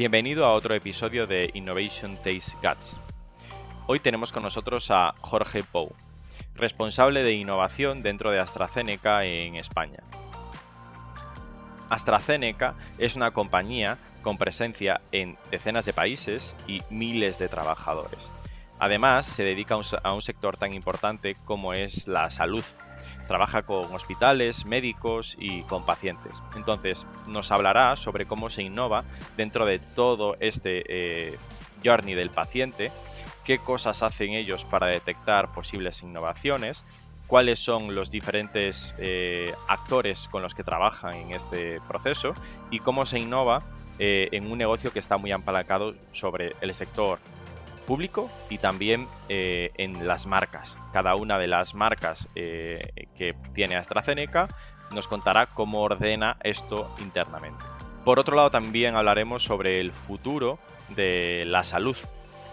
Bienvenido a otro episodio de Innovation Taste Guts. Hoy tenemos con nosotros a Jorge Pou, responsable de innovación dentro de AstraZeneca en España. AstraZeneca es una compañía con presencia en decenas de países y miles de trabajadores. Además, se dedica a un sector tan importante como es la salud. Trabaja con hospitales, médicos y con pacientes. Entonces, nos hablará sobre cómo se innova dentro de todo este eh, journey del paciente, qué cosas hacen ellos para detectar posibles innovaciones, cuáles son los diferentes eh, actores con los que trabajan en este proceso y cómo se innova eh, en un negocio que está muy apalancado sobre el sector público y también eh, en las marcas. Cada una de las marcas eh, que tiene AstraZeneca nos contará cómo ordena esto internamente. Por otro lado, también hablaremos sobre el futuro de la salud,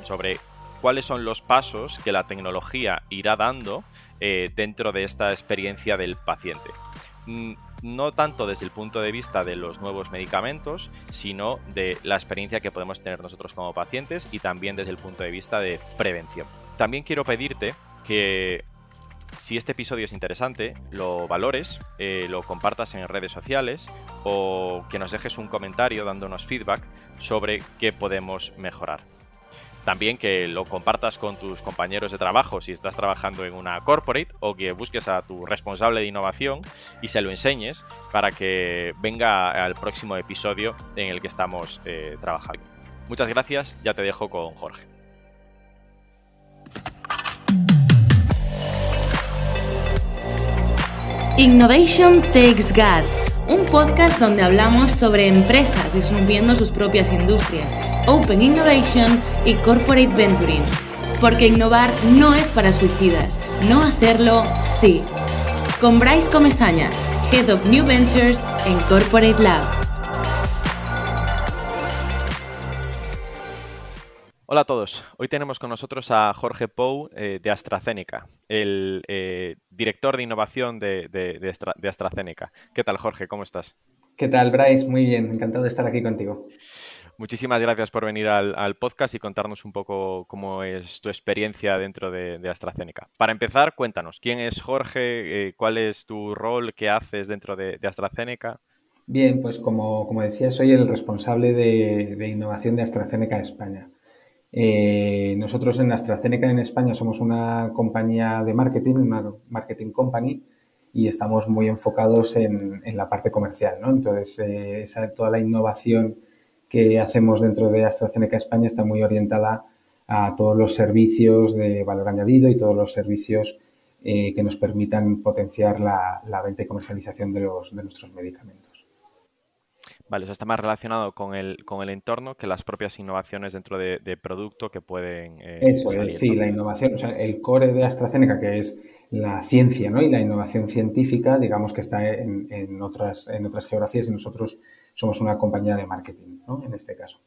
sobre cuáles son los pasos que la tecnología irá dando eh, dentro de esta experiencia del paciente. No tanto desde el punto de vista de los nuevos medicamentos, sino de la experiencia que podemos tener nosotros como pacientes y también desde el punto de vista de prevención. También quiero pedirte que si este episodio es interesante, lo valores, eh, lo compartas en redes sociales o que nos dejes un comentario dándonos feedback sobre qué podemos mejorar. También que lo compartas con tus compañeros de trabajo si estás trabajando en una corporate o que busques a tu responsable de innovación y se lo enseñes para que venga al próximo episodio en el que estamos eh, trabajando. Muchas gracias, ya te dejo con Jorge. Innovation Takes Guts, un podcast donde hablamos sobre empresas disminuyendo sus propias industrias Open Innovation y Corporate Venturing. Porque innovar no es para suicidas, no hacerlo sí. Con Bryce Comesaña, Head of New Ventures en Corporate Lab. Hola a todos. Hoy tenemos con nosotros a Jorge Pou eh, de AstraZeneca, el eh, director de innovación de, de, AstraZeneca. ¿Qué tal, Jorge? ¿Cómo estás? ¿Qué tal, Bryce? Muy bien, encantado de estar aquí contigo. Muchísimas gracias por venir al, podcast y contarnos un poco cómo es tu experiencia dentro de, AstraZeneca. Para empezar, cuéntanos, ¿quién es Jorge? Eh, ¿Cuál es tu rol? ¿Qué haces dentro de, AstraZeneca? Bien, pues como, decía, soy el responsable de, innovación de AstraZeneca España. Eh, nosotros en AstraZeneca en España somos una compañía de marketing, una marketing company, y estamos muy enfocados en, la parte comercial. ¿no? Entonces, eh, toda la innovación que hacemos dentro de AstraZeneca España está muy orientada a todos los servicios de valor añadido y todos los servicios eh, que nos permitan potenciar la, venta y comercialización de, nuestros medicamentos. Vale, o sea, está más relacionado con el, con el entorno que las propias innovaciones dentro de, producto que pueden... Eh, Eso es, sí, la innovación, o sea, el core de AstraZeneca, que es la ciencia ¿no? y la innovación científica, digamos que está en, en, otras, en otras geografías y nosotros somos una compañía de marketing, ¿no? En este caso.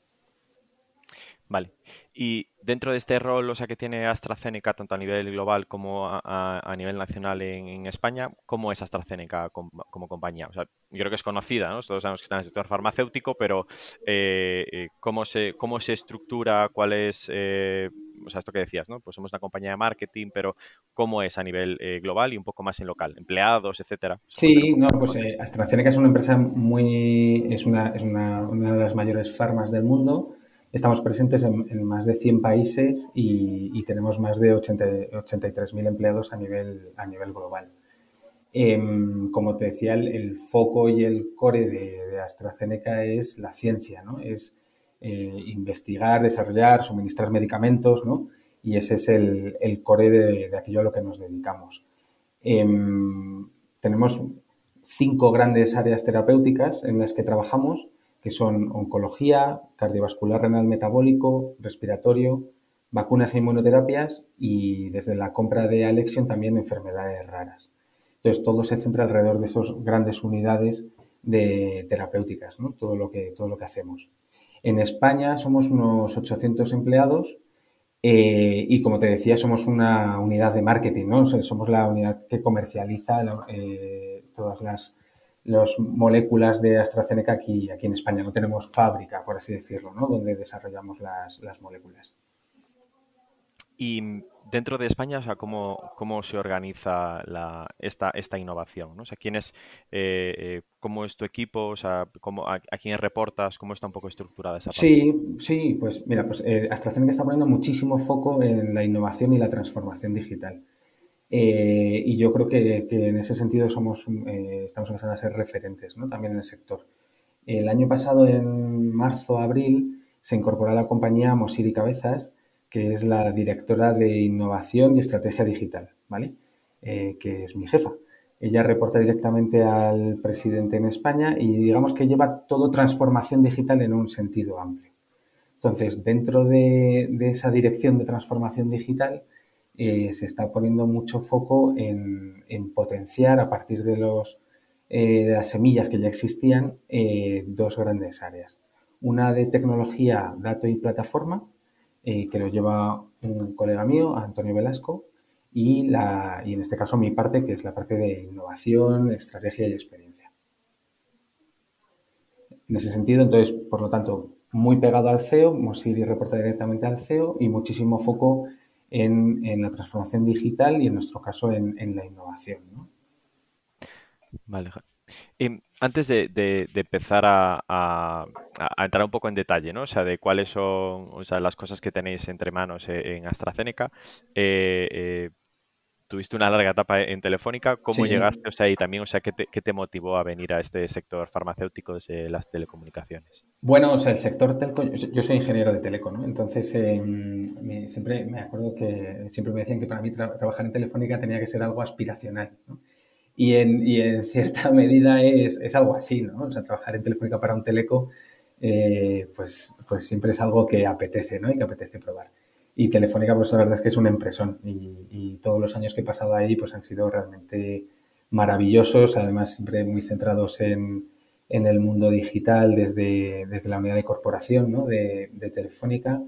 Vale. Y dentro de este rol, o sea, que tiene AstraZeneca, tanto a nivel global como a, nivel nacional en, España, ¿cómo es AstraZeneca como, compañía? O sea, yo creo que es conocida, ¿no? Todos sabemos que está en el sector farmacéutico, pero eh, eh, ¿cómo, se, ¿cómo se estructura? ¿Cuál es, eh, o sea, esto que decías, ¿no? Pues somos una compañía de marketing, pero ¿cómo es a nivel global y un poco más en local? ¿Empleados, etcétera? Sí, no, pues AstraZeneca es una empresa muy, es una, es una, una de las mayores farmas del mundo Estamos presentes en, más de 100 países y, tenemos más de 83.000 empleados a nivel, a nivel global. Em, como te decía, el, foco y el core de, AstraZeneca es la ciencia, ¿no? Es eh, investigar, desarrollar, suministrar medicamentos, ¿no? Y ese es el, core de, aquello a lo que nos dedicamos. Em, tenemos cinco grandes áreas terapéuticas en las que trabajamos que son oncología, cardiovascular renal metabólico, respiratorio, vacunas e inmunoterapias y desde la compra de Alexion también enfermedades raras. Entonces todo se centra alrededor de esas grandes unidades de terapéuticas, todo, lo que, todo lo que hacemos. En España somos unos 800 empleados eh, y como te decía somos una unidad de marketing, ¿no? somos la unidad que comercializa eh, todas las las moléculas de AstraZeneca aquí, aquí en España. No tenemos fábrica, por así decirlo, ¿no? donde desarrollamos las, las moléculas. Y dentro de España, o sea, ¿cómo, cómo se organiza la, esta, esta innovación? ¿no? O sea, ¿quién es, eh, eh, ¿cómo es tu equipo? O sea, ¿cómo, a, quién reportas? ¿Cómo está un poco estructurada esa parte? Sí, sí, pues mira, pues eh, AstraZeneca está poniendo muchísimo foco en la innovación y la transformación digital. Y yo creo que, en ese sentido somos, estamos empezando a ser referentes ¿no? también en el sector. El año pasado, en marzo, abril, se incorporó a la compañía Mosiri Cabezas, que es la directora de Innovación y Estrategia Digital, ¿vale? Eh, que es mi jefa. Ella reporta directamente al presidente en España y digamos que lleva todo transformación digital en un sentido amplio. Entonces, dentro de, esa dirección de transformación digital, eh, se está poniendo mucho foco en, potenciar a partir de, los, eh, de las semillas que ya existían dos grandes áreas. Una de tecnología, dato y plataforma, eh, que lo lleva un colega mío, Antonio Velasco, y, la, y en este caso mi parte, que es la parte de innovación, estrategia y experiencia. En ese sentido, entonces, por lo tanto, muy pegado al CEO, Mosiri reporta directamente al CEO y muchísimo foco en, en la transformación digital y en nuestro caso en, la innovación. ¿no? Vale, Em, antes de, empezar a, entrar un poco en detalle, ¿no? O sea, de cuáles son las cosas que tenéis entre manos eh, en AstraZeneca, eh, eh, tuviste una larga etapa en Telefónica, ¿cómo llegaste? O sea, y también, o sea, ¿qué te, motivó a venir a este sector farmacéutico desde las telecomunicaciones? Bueno, o sea, el sector telco, yo soy ingeniero de teleco, ¿no? Entonces, em, siempre me acuerdo que siempre me decían que para mí trabajar en Telefónica tenía que ser algo aspiracional, ¿no? Y en, y en cierta medida es, es, algo así, ¿no? O sea, trabajar en Telefónica para un teleco, eh, pues, pues siempre es algo que apetece, ¿no? Y que apetece probar. Y Telefónica, pues la verdad es que es una impresión y, todos los años que he pasado ahí, pues han sido realmente maravillosos, además siempre muy centrados en, en el mundo digital desde, desde, la unidad de corporación ¿no? de, de, Telefónica,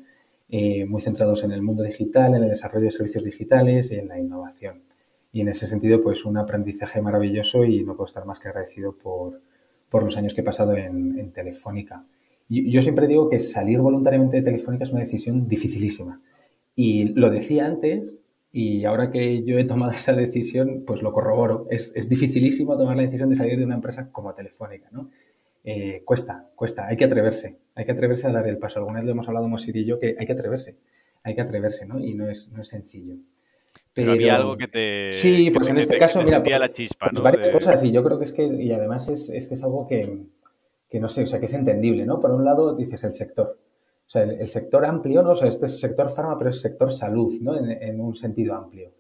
eh, muy centrados en el mundo digital, en el desarrollo de servicios digitales y en la innovación. Y en ese sentido, pues un aprendizaje maravilloso y no puedo estar más que agradecido por, por los años que he pasado en, en Telefónica. Y yo siempre digo que salir voluntariamente de Telefónica es una decisión dificilísima. Y lo decía antes y ahora que yo he tomado esa decisión, pues lo corroboro. Es, es dificilísimo tomar la decisión de salir de una empresa como Telefónica, ¿no? Eh, cuesta, cuesta, hay que atreverse, hay que atreverse a dar el paso. Alguna vez lo hemos hablado Mosir y yo que hay que atreverse, hay que atreverse, ¿no? Y no es, no es sencillo. Pero, había algo que te. Sí, pues en este caso, mira. Pues, la chispa, pues varias cosas, y yo creo que es que. Y además es, es que es algo que, que, no sé, o sea, que es entendible, ¿no? Por un lado, dices el sector. Sea, el, sector amplio, ¿no? O sea, este es sector farma, pero es sector salud, ¿no? En, en un sentido amplio.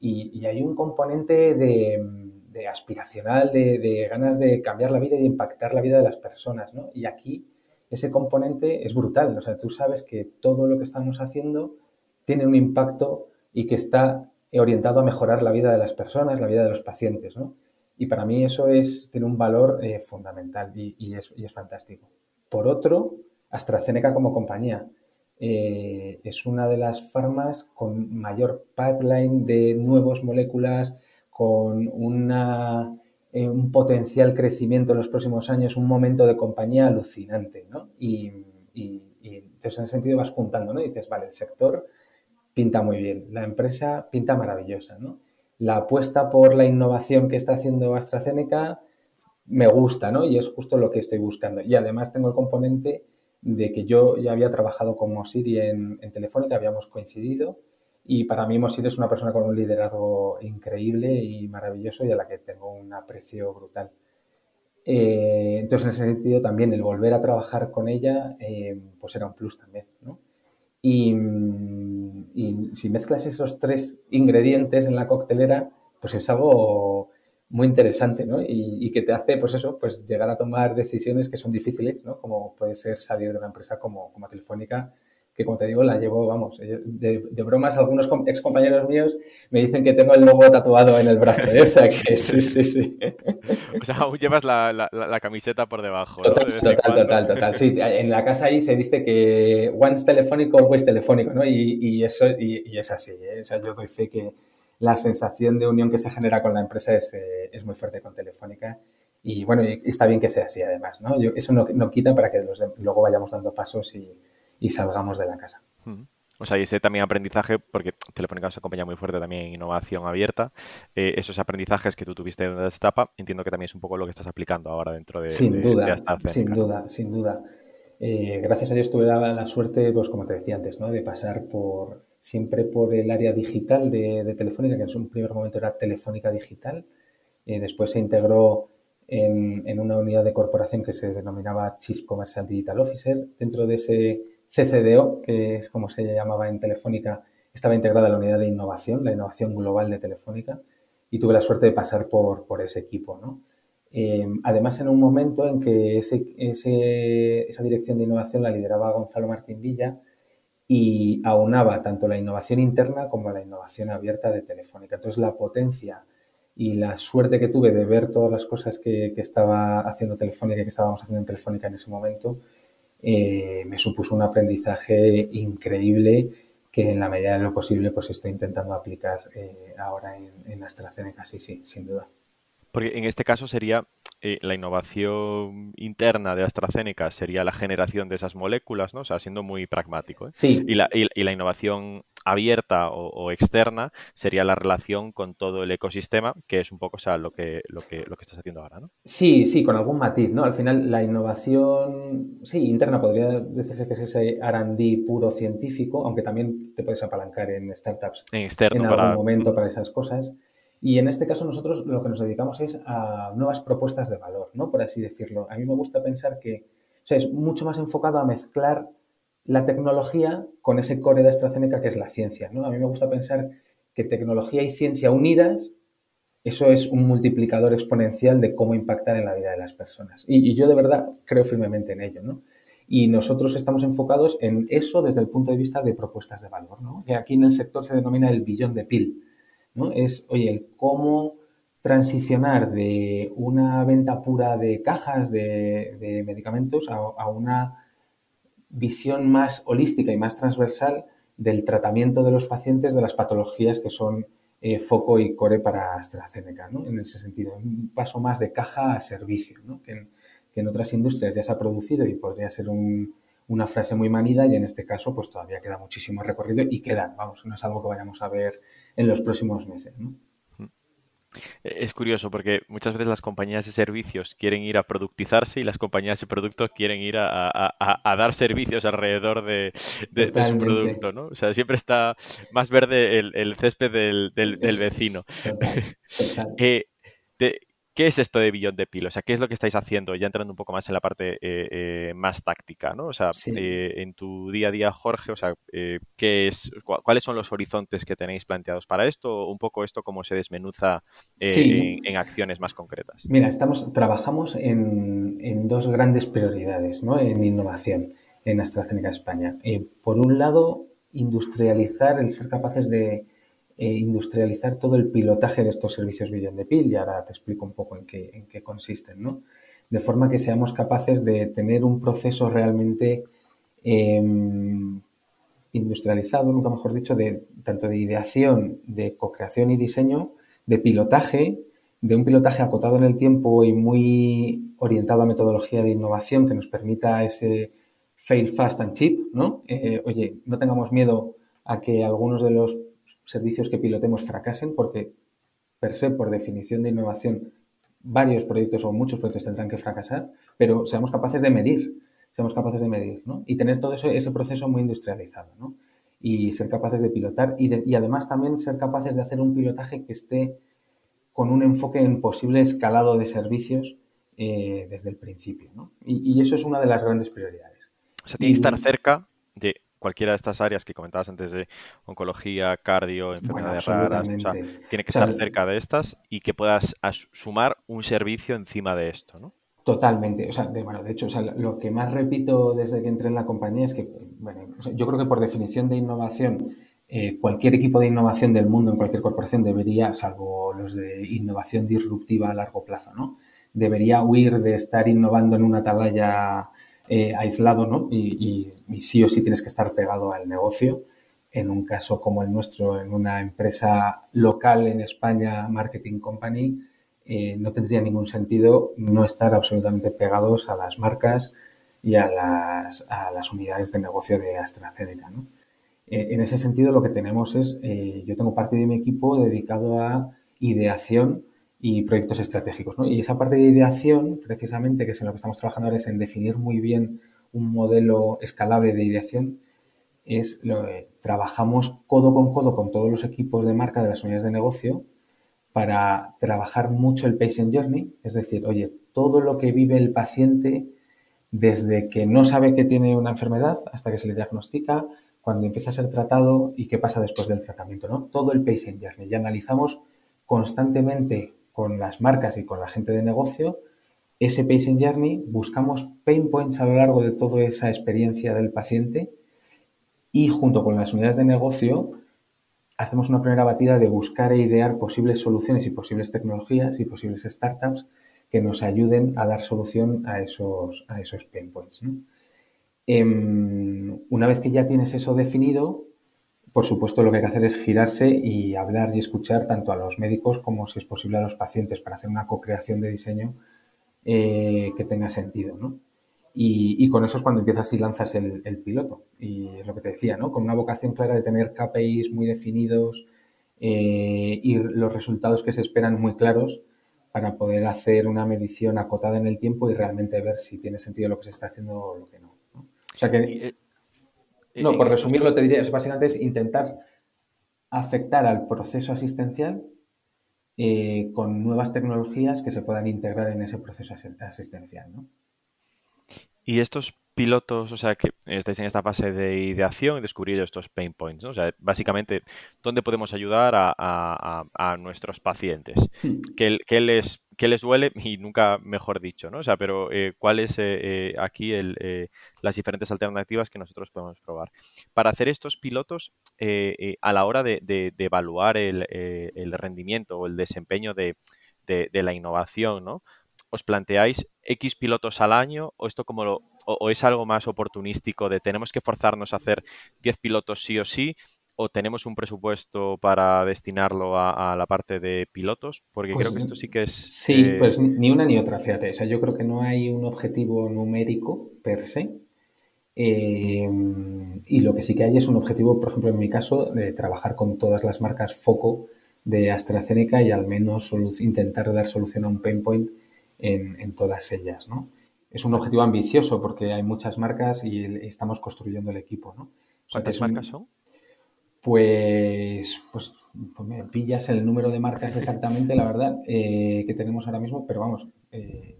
Y, y, hay un componente de, de aspiracional, de, de, ganas de cambiar la vida y de impactar la vida de las personas, ¿no? Y aquí ese componente es brutal. O sea, tú sabes que todo lo que estamos haciendo tiene un impacto y que está orientado a mejorar la vida de las personas, la vida de los pacientes, ¿no? Y para mí eso es, tiene un valor eh, fundamental y, es, y, es, fantástico. Por otro, AstraZeneca como compañía eh, es una de las farmas con mayor pipeline de nuevas moléculas, con eh, un potencial crecimiento en los próximos años, un momento de compañía alucinante, ¿no? Y entonces en ese sentido vas juntando, ¿no? Y dices, vale, el sector pinta muy bien, la empresa pinta maravillosa, ¿no? La apuesta por la innovación que está haciendo AstraZeneca me gusta, ¿no? Y es justo lo que estoy buscando. Y además tengo el componente de que yo ya había trabajado con Mosiri en, en Telefónica, habíamos coincidido y para mí Mosiri es una persona con un liderazgo increíble y maravilloso y a la que tengo un aprecio brutal. Eh, entonces, en ese sentido, también el volver a trabajar con ella, eh, pues era un plus también, ¿no? Y, si mezclas esos tres ingredientes en la coctelera, pues es algo muy interesante, ¿no? Y, que te hace, pues eso, pues llegar a tomar decisiones que son difíciles, ¿no? Como puede ser salir de una empresa como, como Telefónica, que como te digo, la llevo, vamos, de, de bromas, algunos ex compañeros míos me dicen que tengo el logo tatuado en el brazo, ¿eh? o sea que sí, sí, sí. O sea, aún llevas la, la, la camiseta por debajo. Total, total, total, total, Sí, en la casa ahí se dice que once telefónico, always telefónico, ¿no? Y, y eso, y, y, es así, ¿eh? O sea, yo doy fe que la sensación de unión que se genera con la empresa es, eh, es muy fuerte con Telefónica y bueno, está bien que sea así además, ¿no? eso no, quita para que luego vayamos dando pasos y, salgamos de la casa. O sea, y ese también aprendizaje, porque Telefónica se acompaña muy fuerte también en innovación abierta, eh, esos aprendizajes que tú tuviste en esa etapa, entiendo que también es un poco lo que estás aplicando ahora dentro de, sin duda, Sin duda, sin duda. Eh, gracias a Dios tuve la, suerte, pues como te decía antes, ¿no? de pasar por siempre por el área digital de, Telefónica, que en un primer momento era Telefónica Digital, eh, después se integró en, una unidad de corporación que se denominaba Chief Commercial Digital Officer. Dentro de ese CCDO, que es como se llamaba en Telefónica, estaba integrada la unidad de innovación, la innovación global de Telefónica, y tuve la suerte de pasar por, ese equipo. ¿no? Eh, además, en un momento en que esa dirección de innovación la lideraba Gonzalo Martín Villa y aunaba tanto la innovación interna como la innovación abierta de Telefónica. Entonces, la potencia y la suerte que tuve de ver todas las cosas que, que estaba haciendo Telefónica y que estábamos haciendo en Telefónica en ese momento, eh, me supuso un aprendizaje increíble que en la medida de lo posible pues estoy intentando aplicar eh, ahora en, en AstraZeneca, sí, sí, sin duda. Porque en este caso sería eh, la innovación interna de AstraZeneca sería la generación de esas moléculas, ¿no? O sea, siendo muy pragmático. Sí. Y la, y, la, innovación abierta o, externa sería la relación con todo el ecosistema, que es un poco o sea, lo, que, lo, que, lo que estás haciendo ahora, ¿no? Sí, sí, con algún matiz, ¿no? Al final la innovación, sí, interna podría decirse que es ese R&D puro científico, aunque también te puedes apalancar en startups en, externo en algún momento para esas cosas. Y en este caso nosotros lo que nos dedicamos es a nuevas propuestas de valor, ¿no? Por así decirlo. A mí me gusta pensar que es mucho más enfocado a mezclar la tecnología con ese core de AstraZeneca que es la ciencia, ¿no? A mí me gusta pensar que tecnología y ciencia unidas, eso es un multiplicador exponencial de cómo impactar en la vida de las personas. Y, yo de verdad creo firmemente en ello, ¿no? Y nosotros estamos enfocados en eso desde el punto de vista de propuestas de valor, ¿no? Y aquí en el sector se denomina el billón de PIL ¿no? Es, oye, el cómo transicionar de una venta pura de cajas de, medicamentos a, una visión más holística y más transversal del tratamiento de los pacientes de las patologías que son eh, foco y core para AstraZeneca, ¿no? En ese sentido, un paso más de caja a servicio, ¿no? que, en, que en otras industrias ya se ha producido y podría ser un, una frase muy manida y en este caso pues todavía queda muchísimo recorrido y queda, vamos, no es algo que vayamos a ver en los próximos meses. ¿no? Es curioso porque muchas veces las compañías de servicios quieren ir a productizarse y las compañías de productos quieren ir a, dar servicios alrededor de, su producto, ¿no? O sea, siempre está más verde el, césped del, vecino. Eh, ¿Qué es esto de Beyond the Pill? O sea, ¿qué es lo que estáis haciendo? Ya entrando un poco más en la parte eh, eh, más táctica, ¿no? O sea, eh, en tu día a día, Jorge, o sea, ¿qué es, ¿cuáles son los horizontes que tenéis planteados para esto? Un poco esto, cómo se desmenuza en, acciones más concretas. Mira, estamos, trabajamos en, en dos grandes prioridades, ¿no? En innovación en AstraZeneca España. por un lado, industrializar, el ser capaces de eh, industrializar todo el pilotaje de estos servicios Beyond de Pil y ahora te explico un poco en qué, en qué consisten, ¿no? De forma que seamos capaces de tener un proceso realmente em, industrializado, nunca mejor dicho, de tanto de ideación, de co-creación y diseño, de pilotaje, de un pilotaje acotado en el tiempo y muy orientado a metodología de innovación que nos permita ese fail fast and cheap, ¿no? Eh, oye, no tengamos miedo a que algunos de los servicios que pilotemos fracasen porque, per se, por definición de innovación, varios proyectos o muchos proyectos tendrán que fracasar, pero seamos capaces de medir, seamos capaces de medir, ¿no? Y tener todo eso, ese proceso muy industrializado, ¿no? Y ser capaces de pilotar y, y además también ser capaces de hacer un pilotaje que esté con un enfoque en posible escalado de servicios eh, desde el principio, ¿no? Y, eso es una de las grandes prioridades. O sea, tiene que estar cerca de cualquiera de estas áreas que comentabas antes de oncología, cardio, enfermedades raras, tiene que estar cerca de estas y que puedas sumar un servicio encima de esto, ¿no? Totalmente. O sea, de, bueno, de hecho, lo que más repito desde que entré en la compañía es que, bueno, yo creo que por definición de innovación, eh, cualquier equipo de innovación del mundo, en cualquier corporación, debería, salvo los de innovación disruptiva a largo plazo, ¿no? Debería huir de estar innovando en una atalaya eh, aislado, ¿no? Y, sí o sí tienes que estar pegado al negocio. En un caso como el nuestro, en una empresa local en España, Marketing Company, eh, no tendría ningún sentido no estar absolutamente pegados a las marcas y a las, a las unidades de negocio de AstraZeneca. ¿no? Eh, en ese sentido, lo que tenemos es, yo tengo parte de mi equipo dedicado a ideación y proyectos estratégicos. ¿no? Y esa parte de ideación, precisamente, que es en lo que estamos trabajando ahora, es en definir muy bien un modelo escalable de ideación. Es lo que trabajamos codo con codo con todos los equipos de marca de las unidades de negocio para trabajar mucho el patient journey, es decir, oye, todo lo que vive el paciente desde que no sabe que tiene una enfermedad hasta que se le diagnostica, cuando empieza a ser tratado y qué pasa después del tratamiento, ¿no? Todo el patient journey. Y analizamos constantemente con las marcas y con la gente de negocio ese patient journey, buscamos pain points a lo largo de toda esa experiencia del paciente y junto con las unidades de negocio hacemos una primera batida de buscar e idear posibles soluciones y posibles tecnologías y posibles startups que nos ayuden a dar solución a esos, a esos pain points. Em, una vez que ya tienes eso definido, por supuesto lo que hay que hacer es girarse y hablar y escuchar tanto a los médicos como si es posible a los pacientes para hacer una co-creación de diseño eh, que tenga sentido. ¿no? Y, con eso es cuando empiezas y lanzas el, piloto. Y es lo que te decía, ¿no? Con una vocación clara de tener KPIs muy definidos eh, y los resultados que se esperan muy claros para poder hacer una medición acotada en el tiempo y realmente ver si tiene sentido lo que se está haciendo o lo que no. O sea que... Eh, no, por resumirlo te diría, es básicamente es intentar afectar al proceso asistencial eh, con nuevas tecnologías que se puedan integrar en ese proceso asistencial, ¿no? Y estos pilotos, o sea, que estáis en esta fase de ideación y descubrir estos pain points, ¿no? O sea, básicamente, ¿dónde podemos ayudar a, nuestros pacientes? Hmm. ¿Qué, les, les duele? Y nunca mejor dicho, ¿no? O sea, pero eh, ¿cuáles eh, eh, aquí las diferentes alternativas que nosotros podemos probar? Para hacer estos pilotos, a la hora de, evaluar el, rendimiento o el desempeño de, de la innovación, ¿no? Os planteáis X pilotos al año o esto como lo, o, es algo más oportunístico de tenemos que forzarnos a hacer 10 pilotos sí o sí o tenemos un presupuesto para destinarlo a, la parte de pilotos? Porque creo que esto sí que es... Sí, eh, pues ni una ni otra, fíjate. O sea, yo creo que no hay un objetivo numérico per se. Eh, y lo que sí que hay es un objetivo, por ejemplo, en mi caso, de trabajar con todas las marcas foco de AstraZeneca y al menos intentar dar solución a un pain point en, todas ellas, ¿no? Es un objetivo ambicioso porque hay muchas marcas y estamos construyendo el equipo, ¿no? ¿Cuántas marcas son? Pues, pues, pues, me pillas el número de marcas exactamente, la verdad, eh, que tenemos ahora mismo, pero vamos, eh,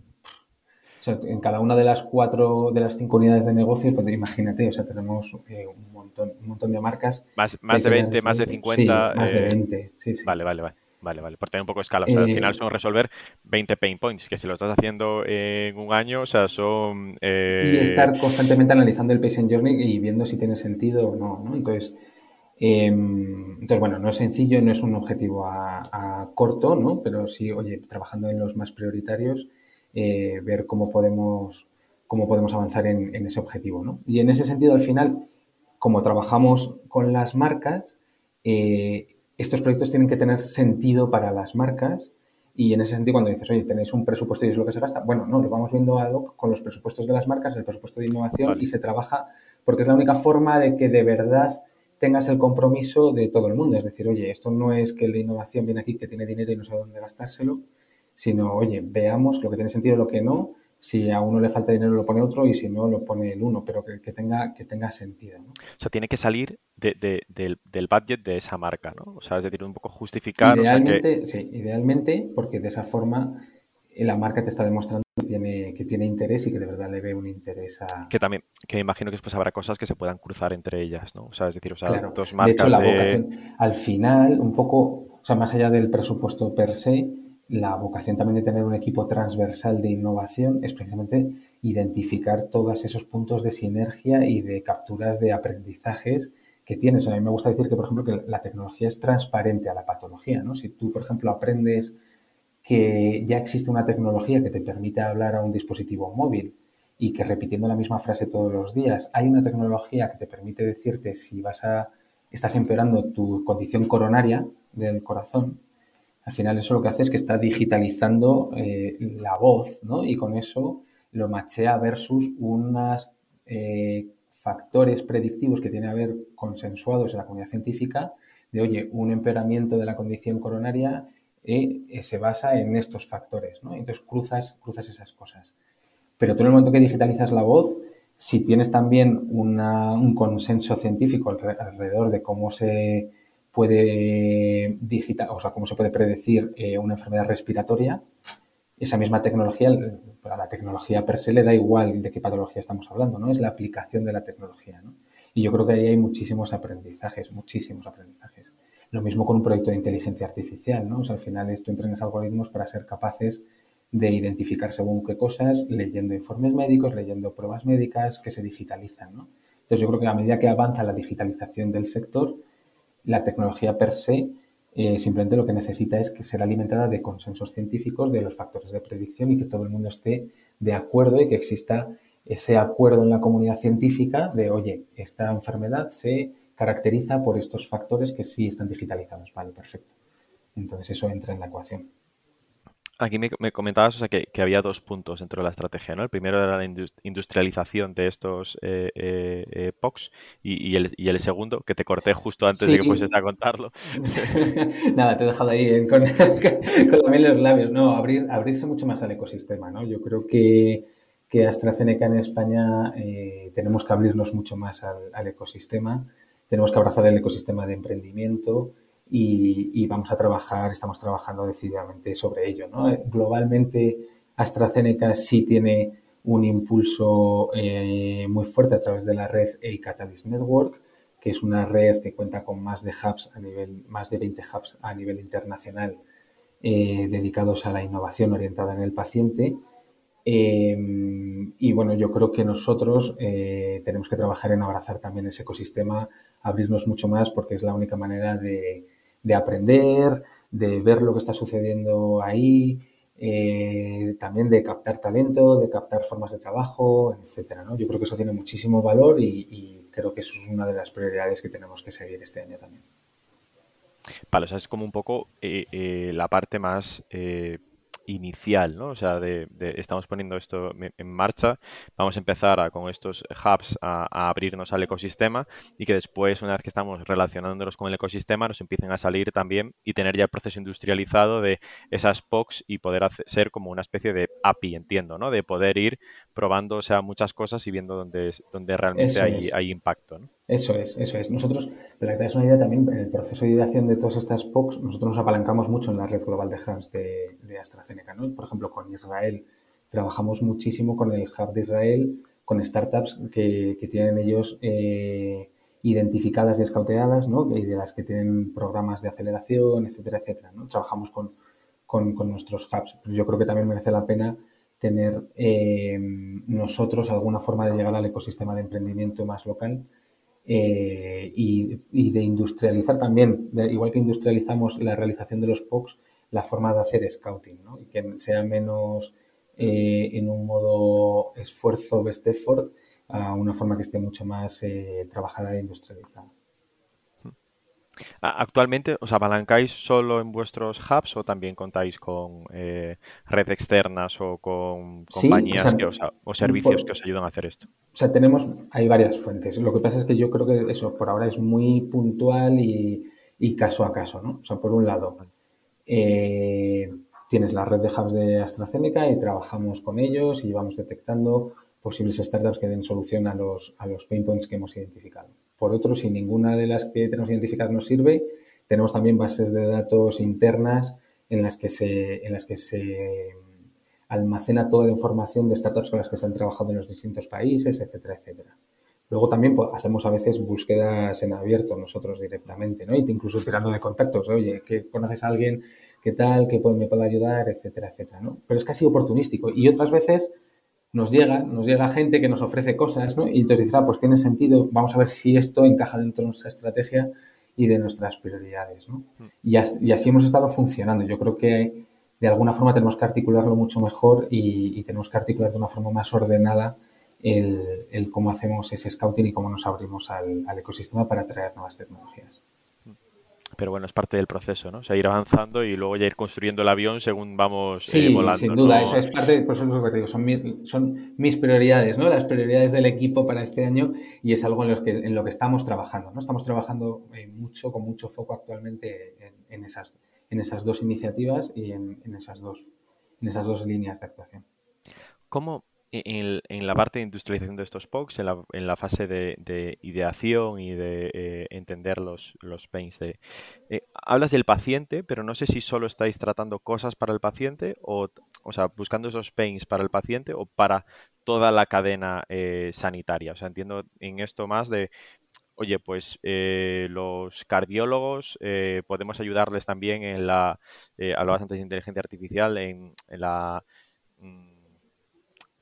en cada una de las cuatro, de las cinco unidades de negocio, pues imagínate, o sea, tenemos eh, un, montón, un montón de marcas. Más, más de 20, más de 50. más de 20, sí, sí. Vale, vale, vale. Vale, vale, por tener un poco de escala. O sea, al final eh, son resolver 20 pain points, que si lo estás haciendo en un año, o sea, son... Eh, y estar constantemente analizando el patient journey y viendo si tiene sentido o no, ¿no? Entonces, em, entonces, bueno, no es sencillo, no es un objetivo a, corto, ¿no? Pero sí, oye, trabajando en los más prioritarios, eh, ver cómo podemos, cómo podemos avanzar en, en ese objetivo, ¿no? Y en ese sentido, al final, como trabajamos con las marcas, eh, estos proyectos tienen que tener sentido para las marcas y en ese sentido cuando dices, oye, tenéis un presupuesto y es lo que se gasta, bueno, no, lo vamos viendo algo con los presupuestos de las marcas, el presupuesto de innovación y se trabaja porque es la única forma de que de verdad tengas el compromiso de todo el mundo. Es decir, oye, esto no es que la innovación viene aquí, que tiene dinero y no sabe dónde gastárselo, sino, oye, veamos lo que tiene sentido y lo que no si a uno le falta dinero lo pone otro y si no lo pone el uno, pero que, tenga, que tenga sentido. ¿no? O sea, tiene que salir del, budget de esa marca, ¿no? O sea, es decir, un poco justificar. Idealmente, sí, idealmente, porque de esa forma eh, la marca te está demostrando que tiene, que tiene interés y que de verdad le ve un interés a... Que también, que imagino que después habrá cosas que se puedan cruzar entre ellas, ¿no? O sea, es decir, o sea, dos marcas de... hecho, la vocación, al final, un poco, o sea, más allá del presupuesto per se, la vocación también de tener un equipo transversal de innovación es precisamente identificar todos esos puntos de sinergia y de capturas de aprendizajes que tienes. A mí me gusta decir que, por ejemplo, que la tecnología es transparente a la patología. ¿no? Si tú, por ejemplo, aprendes que ya existe una tecnología que te permite hablar a un dispositivo móvil y que repitiendo la misma frase todos los días, hay una tecnología que te permite decirte si vas a estás empeorando tu condición coronaria del corazón, Al final eso lo que hace es que está digitalizando eh, la voz, ¿no? Y con eso lo machea versus unos eh, factores predictivos que tiene que haber consensuados en la comunidad científica de, oye, un empeoramiento de la condición coronaria eh, se basa en estos factores, ¿no? Entonces cruzas, cruzas esas cosas. Pero tú en el momento que digitalizas la voz, si tienes también un consenso científico alrededor de cómo se puede digital, o sea, cómo se puede predecir eh, una enfermedad respiratoria, esa misma tecnología, a la tecnología per se le da igual de qué patología estamos hablando, ¿no? Es la aplicación de la tecnología, ¿no? Y yo creo que ahí hay muchísimos aprendizajes, muchísimos aprendizajes. Lo mismo con un proyecto de inteligencia artificial, ¿no? O sea, al final esto entrenas algoritmos para ser capaces de identificar según qué cosas, leyendo informes médicos, leyendo pruebas médicas que se digitalizan, ¿no? Entonces yo creo que a medida que avanza la digitalización del sector, la tecnología per se eh, simplemente lo que necesita es que ser alimentada de consensos científicos de los factores de predicción y que todo el mundo esté de acuerdo y que exista ese acuerdo en la comunidad científica de, oye, esta enfermedad se caracteriza por estos factores que sí están digitalizados. Vale, perfecto. Entonces eso entra en la ecuación. Aquí me, comentabas o sea, que, había dos puntos dentro de la estrategia, ¿no? El primero era la industrialización de estos eh, eh, eh POCs y, el, segundo, que te corté justo antes de que fueses a contarlo. Nada, te he dejado ahí con, con los labios. No, abrir, abrirse mucho más al ecosistema, ¿no? Yo creo que, que AstraZeneca en España eh, tenemos que abrirnos mucho más al, al ecosistema, tenemos que abrazar el ecosistema de emprendimiento, y, vamos a trabajar, estamos trabajando decididamente sobre ello. Globalmente, AstraZeneca sí tiene un impulso eh, muy fuerte a través de la red A-Catalyst Network, que es una red que cuenta con más de hubs a nivel, más de 20 hubs a nivel internacional eh, dedicados a la innovación orientada en el paciente. Eh, y bueno, yo creo que nosotros tenemos que trabajar en abrazar también ese ecosistema, abrirnos mucho más, porque es la única manera de, de aprender, de ver lo que está sucediendo ahí, eh, también de captar talento, de captar formas de trabajo, etcétera. ¿no? Yo creo que eso tiene muchísimo valor y, creo que eso es una de las prioridades que tenemos que seguir este año también. Vale, o sea, es como un poco eh, eh, la parte más inicial, ¿no? O sea, de, estamos poniendo esto en marcha, vamos a empezar con estos hubs a, abrirnos al ecosistema y que después, una vez que estamos relacionándonos con el ecosistema, nos empiecen a salir también y tener ya el proceso industrializado de esas POCs y poder ser como una especie de API, entiendo, ¿no? De poder ir probando, o sea, muchas cosas y viendo dónde, dónde realmente hay, hay, impacto, ¿no? Eso es, eso es. Nosotros, para que te una idea también, en el proceso de ideación de todas estas POCs, nosotros nos apalancamos mucho en la red global de hubs de, AstraZeneca. ¿no? Por ejemplo, con Israel trabajamos muchísimo con el hub de Israel, con startups que, tienen ellos eh, identificadas y escauteadas, ¿no? y de las que tienen programas de aceleración, etcétera, etcétera. ¿no? Trabajamos con, nuestros hubs. Yo creo que también merece la pena tener eh, nosotros alguna forma de llegar al ecosistema de emprendimiento más local eh, y, de industrializar también, igual que industrializamos la realización de los POCs, la forma de hacer scouting, ¿no? y que sea menos eh, en un modo esfuerzo best effort a una forma que esté mucho más eh, trabajada e industrializada. Actualmente, ¿os apalancáis solo en vuestros hubs o también contáis con eh, redes externas o con compañías o, servicios que os ayudan a hacer esto? O sea, tenemos, hay varias fuentes. Lo que pasa es que yo creo que eso por ahora es muy puntual y, caso a caso, ¿no? O sea, por un lado, eh, tienes la red de hubs de AstraZeneca y trabajamos con ellos y vamos detectando posibles startups que den solución a los, a los pain points que hemos identificado. Por otro, si ninguna de las que tenemos identificadas nos sirve, tenemos también bases de datos internas en las que se, en las que se almacena toda la información de startups con las que se han trabajado en los distintos países, etcétera, etcétera. Luego también pues, hacemos a veces búsquedas en abierto nosotros directamente, ¿no? incluso tirando de contactos, oye, que conoces a alguien, qué tal, que me puede ayudar, etcétera, etcétera, ¿no? Pero es casi oportunístico. Y otras veces nos llega, nos llega gente que nos ofrece cosas, ¿no? Y entonces dice, ah, pues tiene sentido, vamos a ver si esto encaja dentro de nuestra estrategia y de nuestras prioridades, ¿no? Mm. Y, así, hemos estado funcionando. Yo creo que de alguna forma tenemos que articularlo mucho mejor y, tenemos que articular de una forma más ordenada el, cómo hacemos ese scouting y cómo nos abrimos al, ecosistema para traer nuevas tecnologías. Pero bueno, es parte del proceso, ¿no? O sea, ir avanzando y luego ya ir construyendo el avión según vamos eh, sí, Sin duda, eso es parte, por eso es lo que te digo, son, son mis prioridades, ¿no? Las prioridades del equipo para este año y es algo en, los que, en lo que estamos trabajando, ¿no? Estamos trabajando eh, mucho, con mucho foco actualmente en, esas, en esas dos iniciativas y en, en, esas dos, en esas dos líneas de actuación. ¿Cómo, en, la parte de industrialización de estos POCs, en la, fase de, ideación y de eh, entender los, los pains, de, eh, hablas del paciente, pero no sé si solo estáis tratando cosas para el paciente o, o sea, buscando esos pains para el paciente o para toda la cadena eh, sanitaria. O sea, entiendo en esto más de, oye, pues los cardiólogos podemos ayudarles también en la, hablabas antes de inteligencia artificial, en, en la mm,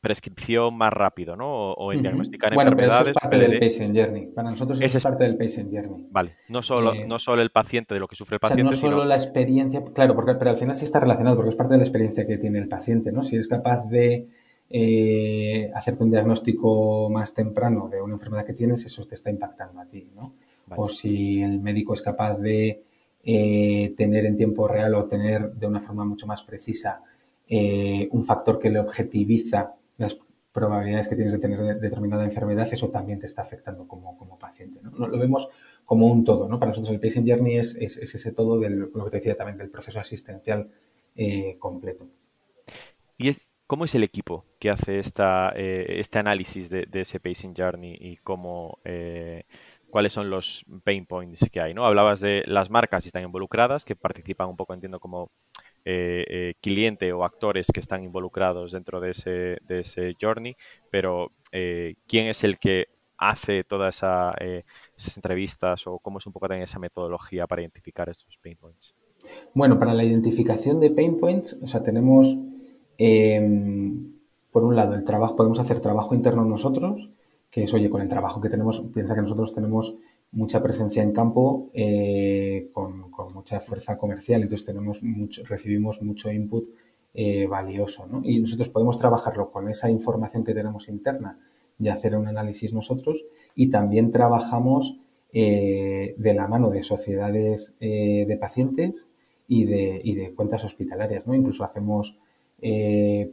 prescripción más rápido, ¿no? O, en diagnosticar bueno, enfermedades. Pero eso es parte del patient journey. Para nosotros eso es parte del patient journey. Vale, no solo, eh, no solo el paciente de lo que sufre el paciente. O sea, no solo la experiencia, claro, porque, pero al final sí está relacionado, porque es parte de la experiencia que tiene el paciente, ¿no? Si eres capaz de eh, hacerte un diagnóstico más temprano de una enfermedad que tienes, eso te está impactando a ti, ¿no? O si el médico es capaz de eh, tener en tiempo real o tener de una forma mucho más precisa un factor que le objetiviza las probabilidades que tienes de tener determinada enfermedad, eso también te está afectando como, paciente. ¿no? Lo vemos como un todo. ¿no? Para nosotros el patient journey es, ese todo, del, lo que te decía también, del proceso asistencial eh, completo. ¿Y es, cómo es el equipo que hace esta, eh, este análisis de, ese patient journey y cómo... Eh, cuáles son los pain points que hay, ¿no? Hablabas de las marcas que están involucradas, que participan un poco, entiendo, como eh, eh, cliente o actores que están involucrados dentro de ese, de ese journey, pero eh, quién es el que hace todas esa, esas entrevistas o cómo es un poco también esa metodología para identificar estos pain points. Bueno, para la identificación de pain points, o sea, tenemos, em, por un lado, el trabajo, podemos hacer trabajo interno nosotros, que es, oye, con el trabajo que tenemos, piensa que nosotros tenemos mucha presencia en campo eh, con, mucha fuerza comercial, entonces tenemos recibimos mucho input eh, valioso. Y nosotros podemos trabajarlo con esa información que tenemos interna y hacer un análisis nosotros y también trabajamos eh, de la mano de sociedades de pacientes y de, cuentas hospitalarias. Incluso hacemos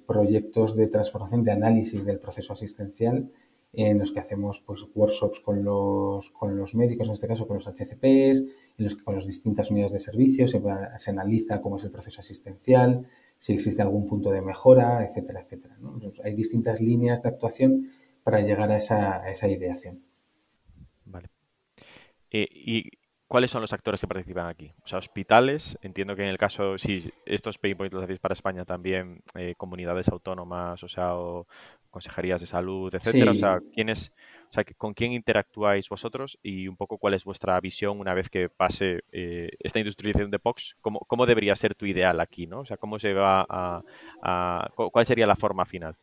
proyectos de transformación, de análisis del proceso asistencial en los que hacemos pues, workshops con los, con los médicos, en este caso con los HCPs, en los que con las distintas unidades de servicio se, analiza cómo es el proceso asistencial, si existe algún punto de mejora, etcétera, etcétera. hay distintas líneas de actuación para llegar a esa, a esa ideación. Vale. Eh, ¿Y cuáles son los actores que participan aquí? O sea, hospitales, entiendo que en el caso, si estos pain points los hacéis para España también, eh, comunidades autónomas, o sea, o, consejerías de salud, etcétera. O sea, ¿quién es, o sea, ¿con quién interactuáis vosotros y un poco cuál es vuestra visión una vez que pase eh, esta industrialización de POX? ¿Cómo, ¿Cómo, debería ser tu ideal aquí? ¿no? O sea, ¿cómo se va a, ¿Cuál sería la forma final?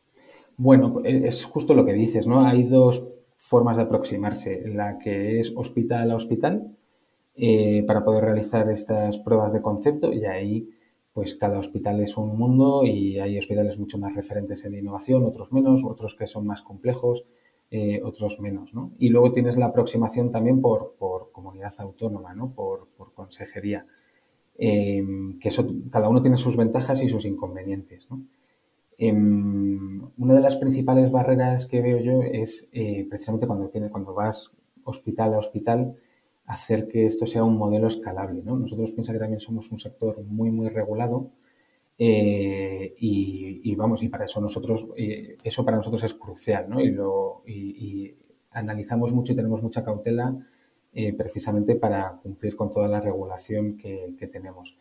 Bueno, e, es justo lo que dices, ¿no? Hay dos formas de aproximarse. La que es hospital a hospital eh, para poder realizar estas pruebas de concepto y ahí pues cada hospital es un mundo y hay hospitales mucho más referentes en innovación, otros menos, otros que son más complejos, eh, otros menos. ¿no? Y luego tienes la aproximación también por, comunidad autónoma, ¿no? por, consejería, em, que cada uno tiene sus ventajas y sus inconvenientes. ¿no? Em, una de las principales barreras que veo yo es eh, precisamente cuando, tiene, cuando vas hospital a hospital, hacer que esto sea un modelo escalable. ¿no? Nosotros piensa que también somos un sector muy, muy regulado eh, y, vamos, y para eso nosotros, eh, eso para nosotros es crucial, ¿no? Y, lo, y, analizamos mucho y tenemos mucha cautela eh, precisamente para cumplir con toda la regulación que, tenemos.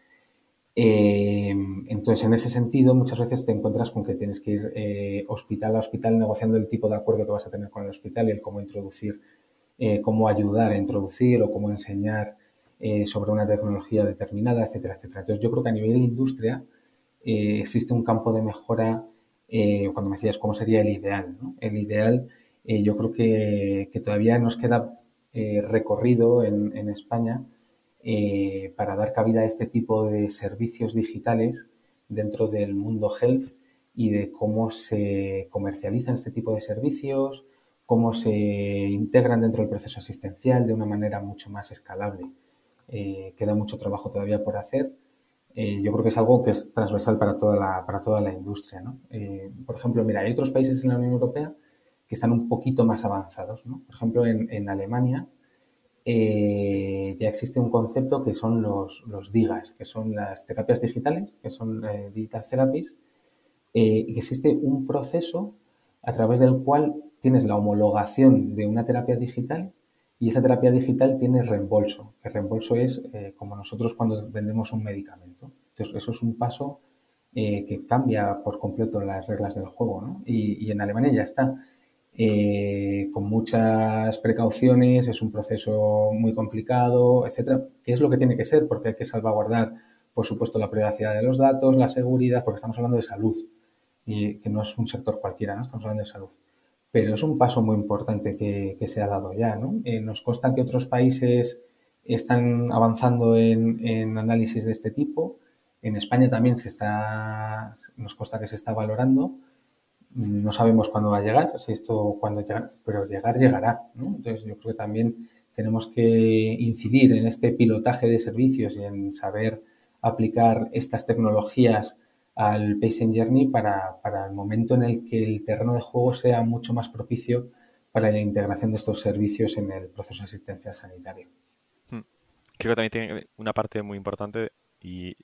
entonces, en ese sentido, muchas veces te encuentras con que tienes que ir hospital a hospital negociando el tipo de acuerdo que vas a tener con el hospital y el cómo introducir eh, cómo ayudar a introducir o cómo enseñar eh, sobre una tecnología determinada, etcétera, etcétera. Entonces, yo creo que a nivel de industria eh, existe un campo de mejora, cuando me decías cómo sería el ideal. El ideal, yo creo que, todavía nos queda recorrido en, en España para dar cabida a este tipo de servicios digitales dentro del mundo health y de cómo se comercializan este tipo de servicios, cómo se integran dentro del proceso asistencial de una manera mucho más escalable. queda mucho trabajo todavía por hacer. yo creo que es algo que es transversal para toda la, para toda la industria. ¿no? por ejemplo, mira, hay otros países en la Unión Europea que están un poquito más avanzados. ¿no? Por ejemplo, en, en Alemania eh, ya existe un concepto que son los, los, DIGAS, que son las terapias digitales, que son eh, Digital Therapies, eh, y existe un proceso a través del cual tienes la homologación de una terapia digital y esa terapia digital tiene reembolso. El reembolso es como nosotros cuando vendemos un medicamento. Entonces, eso es un paso que cambia por completo las reglas del juego. ¿no? Y, y en Alemania ya está. Eh, con muchas precauciones, es un proceso muy complicado, etcétera. ¿Qué es lo que tiene que ser? Porque hay que salvaguardar, por supuesto, la privacidad de los datos, la seguridad, porque estamos hablando de salud y que no es un sector cualquiera, ¿no? Estamos hablando de salud. Pero es un paso muy importante que, se ha dado ya, ¿no? Eh, nos consta que otros países están avanzando en, análisis de este tipo. En España también se está, nos consta que se está valorando no sabemos cuándo va a llegar, si esto cuándo llegará, pero llegar llegará. Entonces yo creo que también tenemos que incidir en este pilotaje de servicios y en saber aplicar estas tecnologías al Patient Journey para, el momento en el que el terreno de juego sea mucho más propicio para la integración de estos servicios en el proceso de asistencia sanitaria. Hmm. Creo que también tiene una parte muy importante y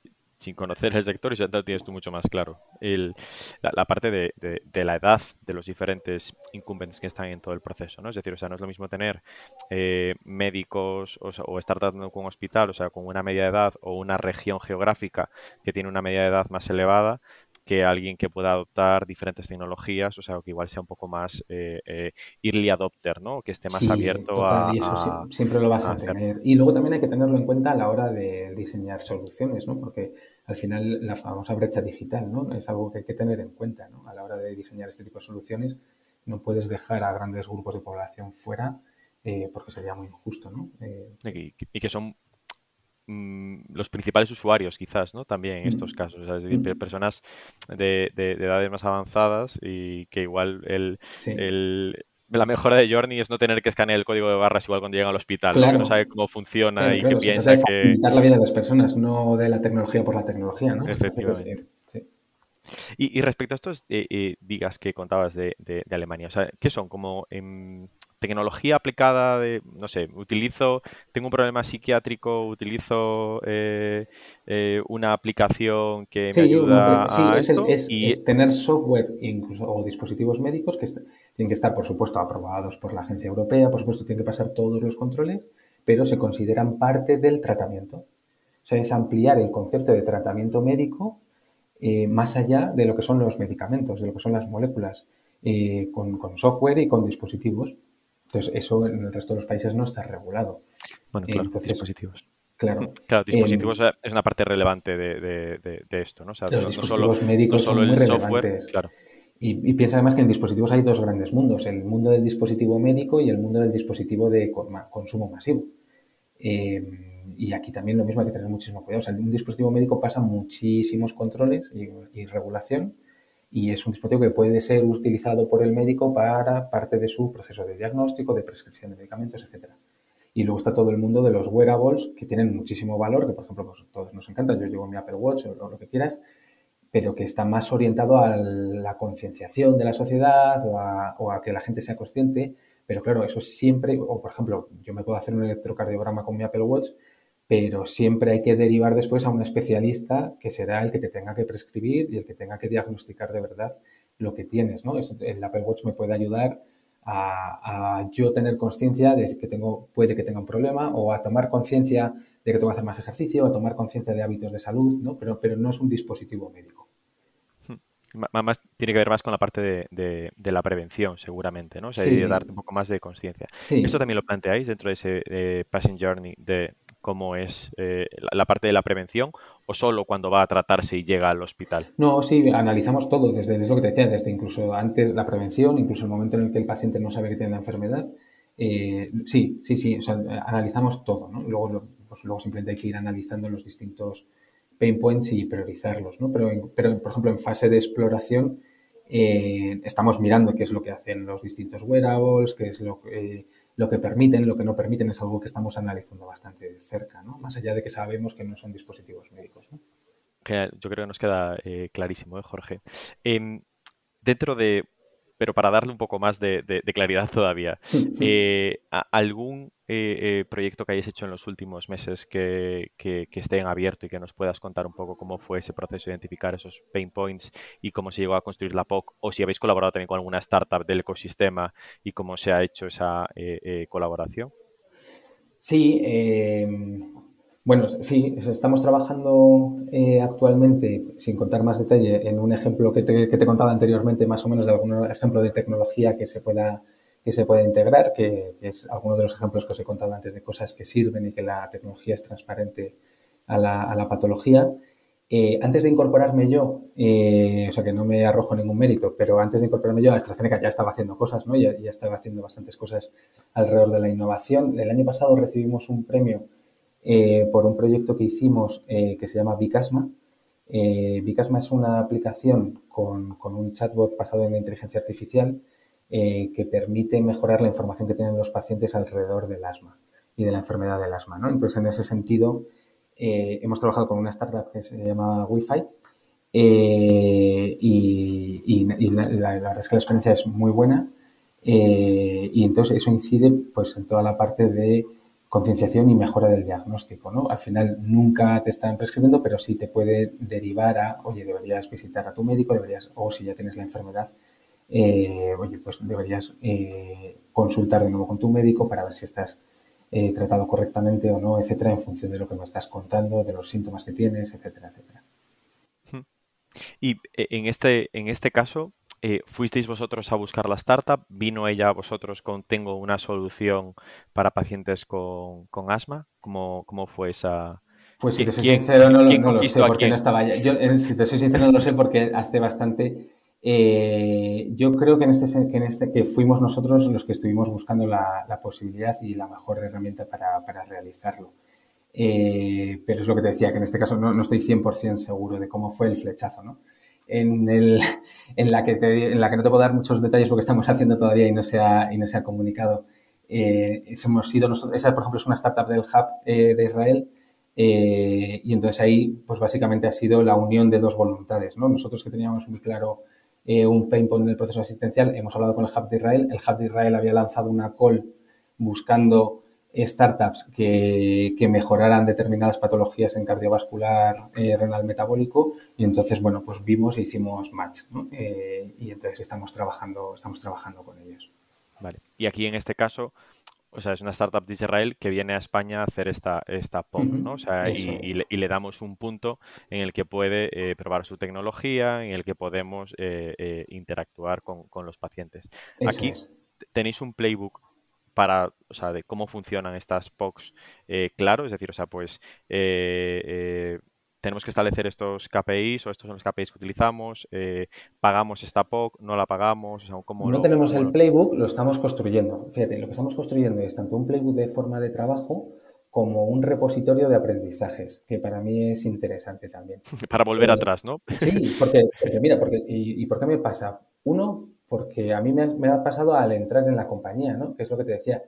sin conocer el sector y ya lo tienes tú mucho más claro. la, parte de, la edad de los diferentes incumbentes que están en todo el proceso, ¿no? Es decir, o sea, no es lo mismo tener eh, médicos o, estar tratando con un hospital, o sea, con una media edad o una región geográfica que tiene una media edad más elevada que alguien que pueda adoptar diferentes tecnologías, o sea, que igual sea un poco más eh, eh, early adopter, ¿no? Que esté más abierto a, y eso siempre lo vas a, tener. Y luego también hay que tenerlo en cuenta a la hora de diseñar soluciones, ¿no? Porque al final la famosa brecha digital, ¿no? Es algo que hay que tener en cuenta, ¿no? A la hora de diseñar este tipo de soluciones, no puedes dejar a grandes grupos de población fuera eh, porque sería muy injusto, ¿no? Eh, y, que son mm, los principales usuarios, quizás, ¿no? También en estos mm. casos, es decir, mm. personas de, edades más avanzadas y que igual el, el la mejora de Journey es no tener que escanear el código de barras igual cuando llega al hospital, que no sabe cómo funciona y que piensa que... la vida de las personas, no de la tecnología por la tecnología, ¿no? Efectivamente. Y, respecto a estos eh, eh, digas que contabas de, Alemania, o sea, ¿qué son? Como en tecnología aplicada de, no sé, utilizo, tengo un problema psiquiátrico, utilizo eh, una aplicación que me ayuda a esto es, tener software incluso, o dispositivos médicos que tienen que estar, por supuesto, aprobados por la agencia europea, por supuesto, tienen que pasar todos los controles, pero se consideran parte del tratamiento. O sea, es ampliar el concepto de tratamiento médico eh, más allá de lo que son los medicamentos, de lo que son las moléculas, eh, con, software y con dispositivos. Entonces, eso en el resto de los países no está regulado. Bueno, claro, dispositivos. Claro, claro dispositivos es una parte relevante de, esto, ¿no? O sea, los dispositivos médicos son muy relevantes. Claro. Y, piensa además que en dispositivos hay dos grandes mundos, el mundo del dispositivo médico y el mundo del dispositivo de consumo masivo. Eh, y aquí también lo mismo hay que tener muchísimo cuidado. O sea, un dispositivo médico pasa muchísimos controles y, regulación y es un dispositivo que puede ser utilizado por el médico para parte de su proceso de diagnóstico, de prescripción de medicamentos, etcétera. Y luego está todo el mundo de los wearables que tienen muchísimo valor, que por ejemplo pues, todos nos encantan, yo llevo mi Apple Watch o lo que quieras, pero que está más orientado a la concienciación de la sociedad o a, a, que la gente sea consciente. Pero claro, eso siempre, o por ejemplo, yo me puedo hacer un electrocardiograma con mi Apple Watch, pero siempre hay que derivar después a un especialista que será el que te tenga que prescribir y el que tenga que diagnosticar de verdad lo que tienes, ¿no? El Apple Watch me puede ayudar a, yo tener conciencia de que tengo, puede que tenga un problema o a tomar conciencia de que tengo que hacer más ejercicio, o a tomar conciencia de hábitos de salud, ¿no? Pero, pero no es un dispositivo médico. Hmm. Más, tiene que ver más con la parte de, la prevención, seguramente, ¿no? O sea, de darte un poco más de conciencia. Sí. ¿Esto también lo planteáis dentro de ese eh, Passing Journey de como es eh, la parte de la prevención o solo cuando va a tratarse y llega al hospital? No, sí, analizamos todo, desde lo que te decía, desde incluso antes la prevención, incluso el momento en el que el paciente no sabe que tiene la enfermedad. Eh, sí, sí, sí, analizamos todo, ¿no? Luego, pues luego simplemente hay que ir analizando los distintos pain points y priorizarlos, ¿no? Pero, pero por ejemplo, en fase de exploración eh, estamos mirando qué es lo que hacen los distintos wearables, qué es lo que lo que permiten, lo que no permiten es algo que estamos analizando bastante de cerca, ¿no? Más allá de que sabemos que no son dispositivos médicos, ¿no? Yo creo que nos queda eh, clarísimo, ¿eh, Jorge. Em, dentro de, pero para darle un poco más de, claridad todavía, eh, ¿algún proyecto que hayáis hecho en los últimos meses que, que, esté en abierto y que nos puedas contar un poco cómo fue ese proceso de identificar esos pain points y cómo se llegó a construir la POC? O si habéis colaborado también con alguna startup del ecosistema y cómo se ha hecho esa colaboración. Sí, bueno, sí, estamos trabajando eh, actualmente, sin contar más detalle, en un ejemplo que te, que te, contaba anteriormente, más o menos de algún ejemplo de tecnología que se pueda, que se pueda integrar, que, es alguno de los ejemplos que os he contado antes de cosas que sirven y que la tecnología es transparente a la, a la patología. Eh, antes de incorporarme yo, eh, o sea que no me arrojo ningún mérito, pero antes de incorporarme yo, AstraZeneca ya estaba haciendo cosas, ¿no? Ya, ya estaba haciendo bastantes cosas alrededor de la innovación. El año pasado recibimos un premio eh, por un proyecto que hicimos eh, que se llama Bicasma. Eh, Bicasma es una aplicación con, un chatbot basado en la inteligencia artificial que permite mejorar la información que tienen los pacientes alrededor del asma y de la enfermedad del asma. Entonces, en ese sentido, hemos trabajado con una startup que se llama Wi-Fi y, la, verdad es que la experiencia es muy buena y entonces eso incide pues, en toda la parte de concienciación y mejora del diagnóstico, ¿no? Al final nunca te están prescribiendo, pero sí te puede derivar a, oye, deberías visitar a tu médico, deberías, o si ya tienes la enfermedad, eh, oye, pues deberías eh, consultar de nuevo con tu médico para ver si estás eh, tratado correctamente o no, etcétera, en función de lo que me estás contando, de los síntomas que tienes, etcétera, etcétera. Y en este, en este caso, eh, ¿fuisteis vosotros a buscar la startup? ¿Vino ella a vosotros con tengo una solución para pacientes con, asma? ¿Cómo, ¿Cómo, fue esa...? Pues si te soy sincero, no, lo, sé porque no estaba Yo, si te soy sincero, no lo sé porque hace bastante... Eh, yo creo que en, este, que en este que fuimos nosotros los que estuvimos buscando la, posibilidad y la mejor herramienta para, para realizarlo. Eh, pero es lo que te decía, que en este caso no, no estoy 100% seguro de cómo fue el flechazo, ¿no? en, la que no te puedo dar muchos detalles porque estamos haciendo todavía y no se ha, y no se ha comunicado. Eh, hemos sido nosotros, esa, por ejemplo, es una startup del Hub eh, de Israel eh, y entonces ahí, pues básicamente ha sido la unión de dos voluntades. ¿no? Nosotros que teníamos muy claro eh, un pain point en el proceso asistencial, hemos hablado con el Hub de Israel. El Hub de Israel había lanzado una call buscando startups que, mejoraran determinadas patologías en cardiovascular, eh, renal metabólico y entonces, bueno, pues vimos e hicimos match eh, y entonces estamos trabajando, estamos trabajando con ellos. Vale. Y aquí en este caso, o sea, es una startup de Israel que viene a España a hacer esta, esta POC, ¿no? O sea, y, le, damos un punto en el que puede eh, probar su tecnología, en el que podemos interactuar con, los pacientes. Aquí tenéis un playbook para, o sea, de cómo funcionan estas POCs eh, claro, es decir, o sea, pues eh, eh, tenemos que establecer estos KPIs o estos son los KPIs que utilizamos, pagamos esta POC, no la pagamos, o sea, No tenemos el playbook, lo estamos construyendo. Fíjate, lo que estamos construyendo es tanto un playbook de forma de trabajo como un repositorio de aprendizajes, que para mí es interesante también. para volver atrás, ¿no? Sí, porque, mira, porque, y, y, por qué me pasa? Uno, porque a mí me ha, pasado al entrar en la compañía, ¿no? Que es lo que te decía.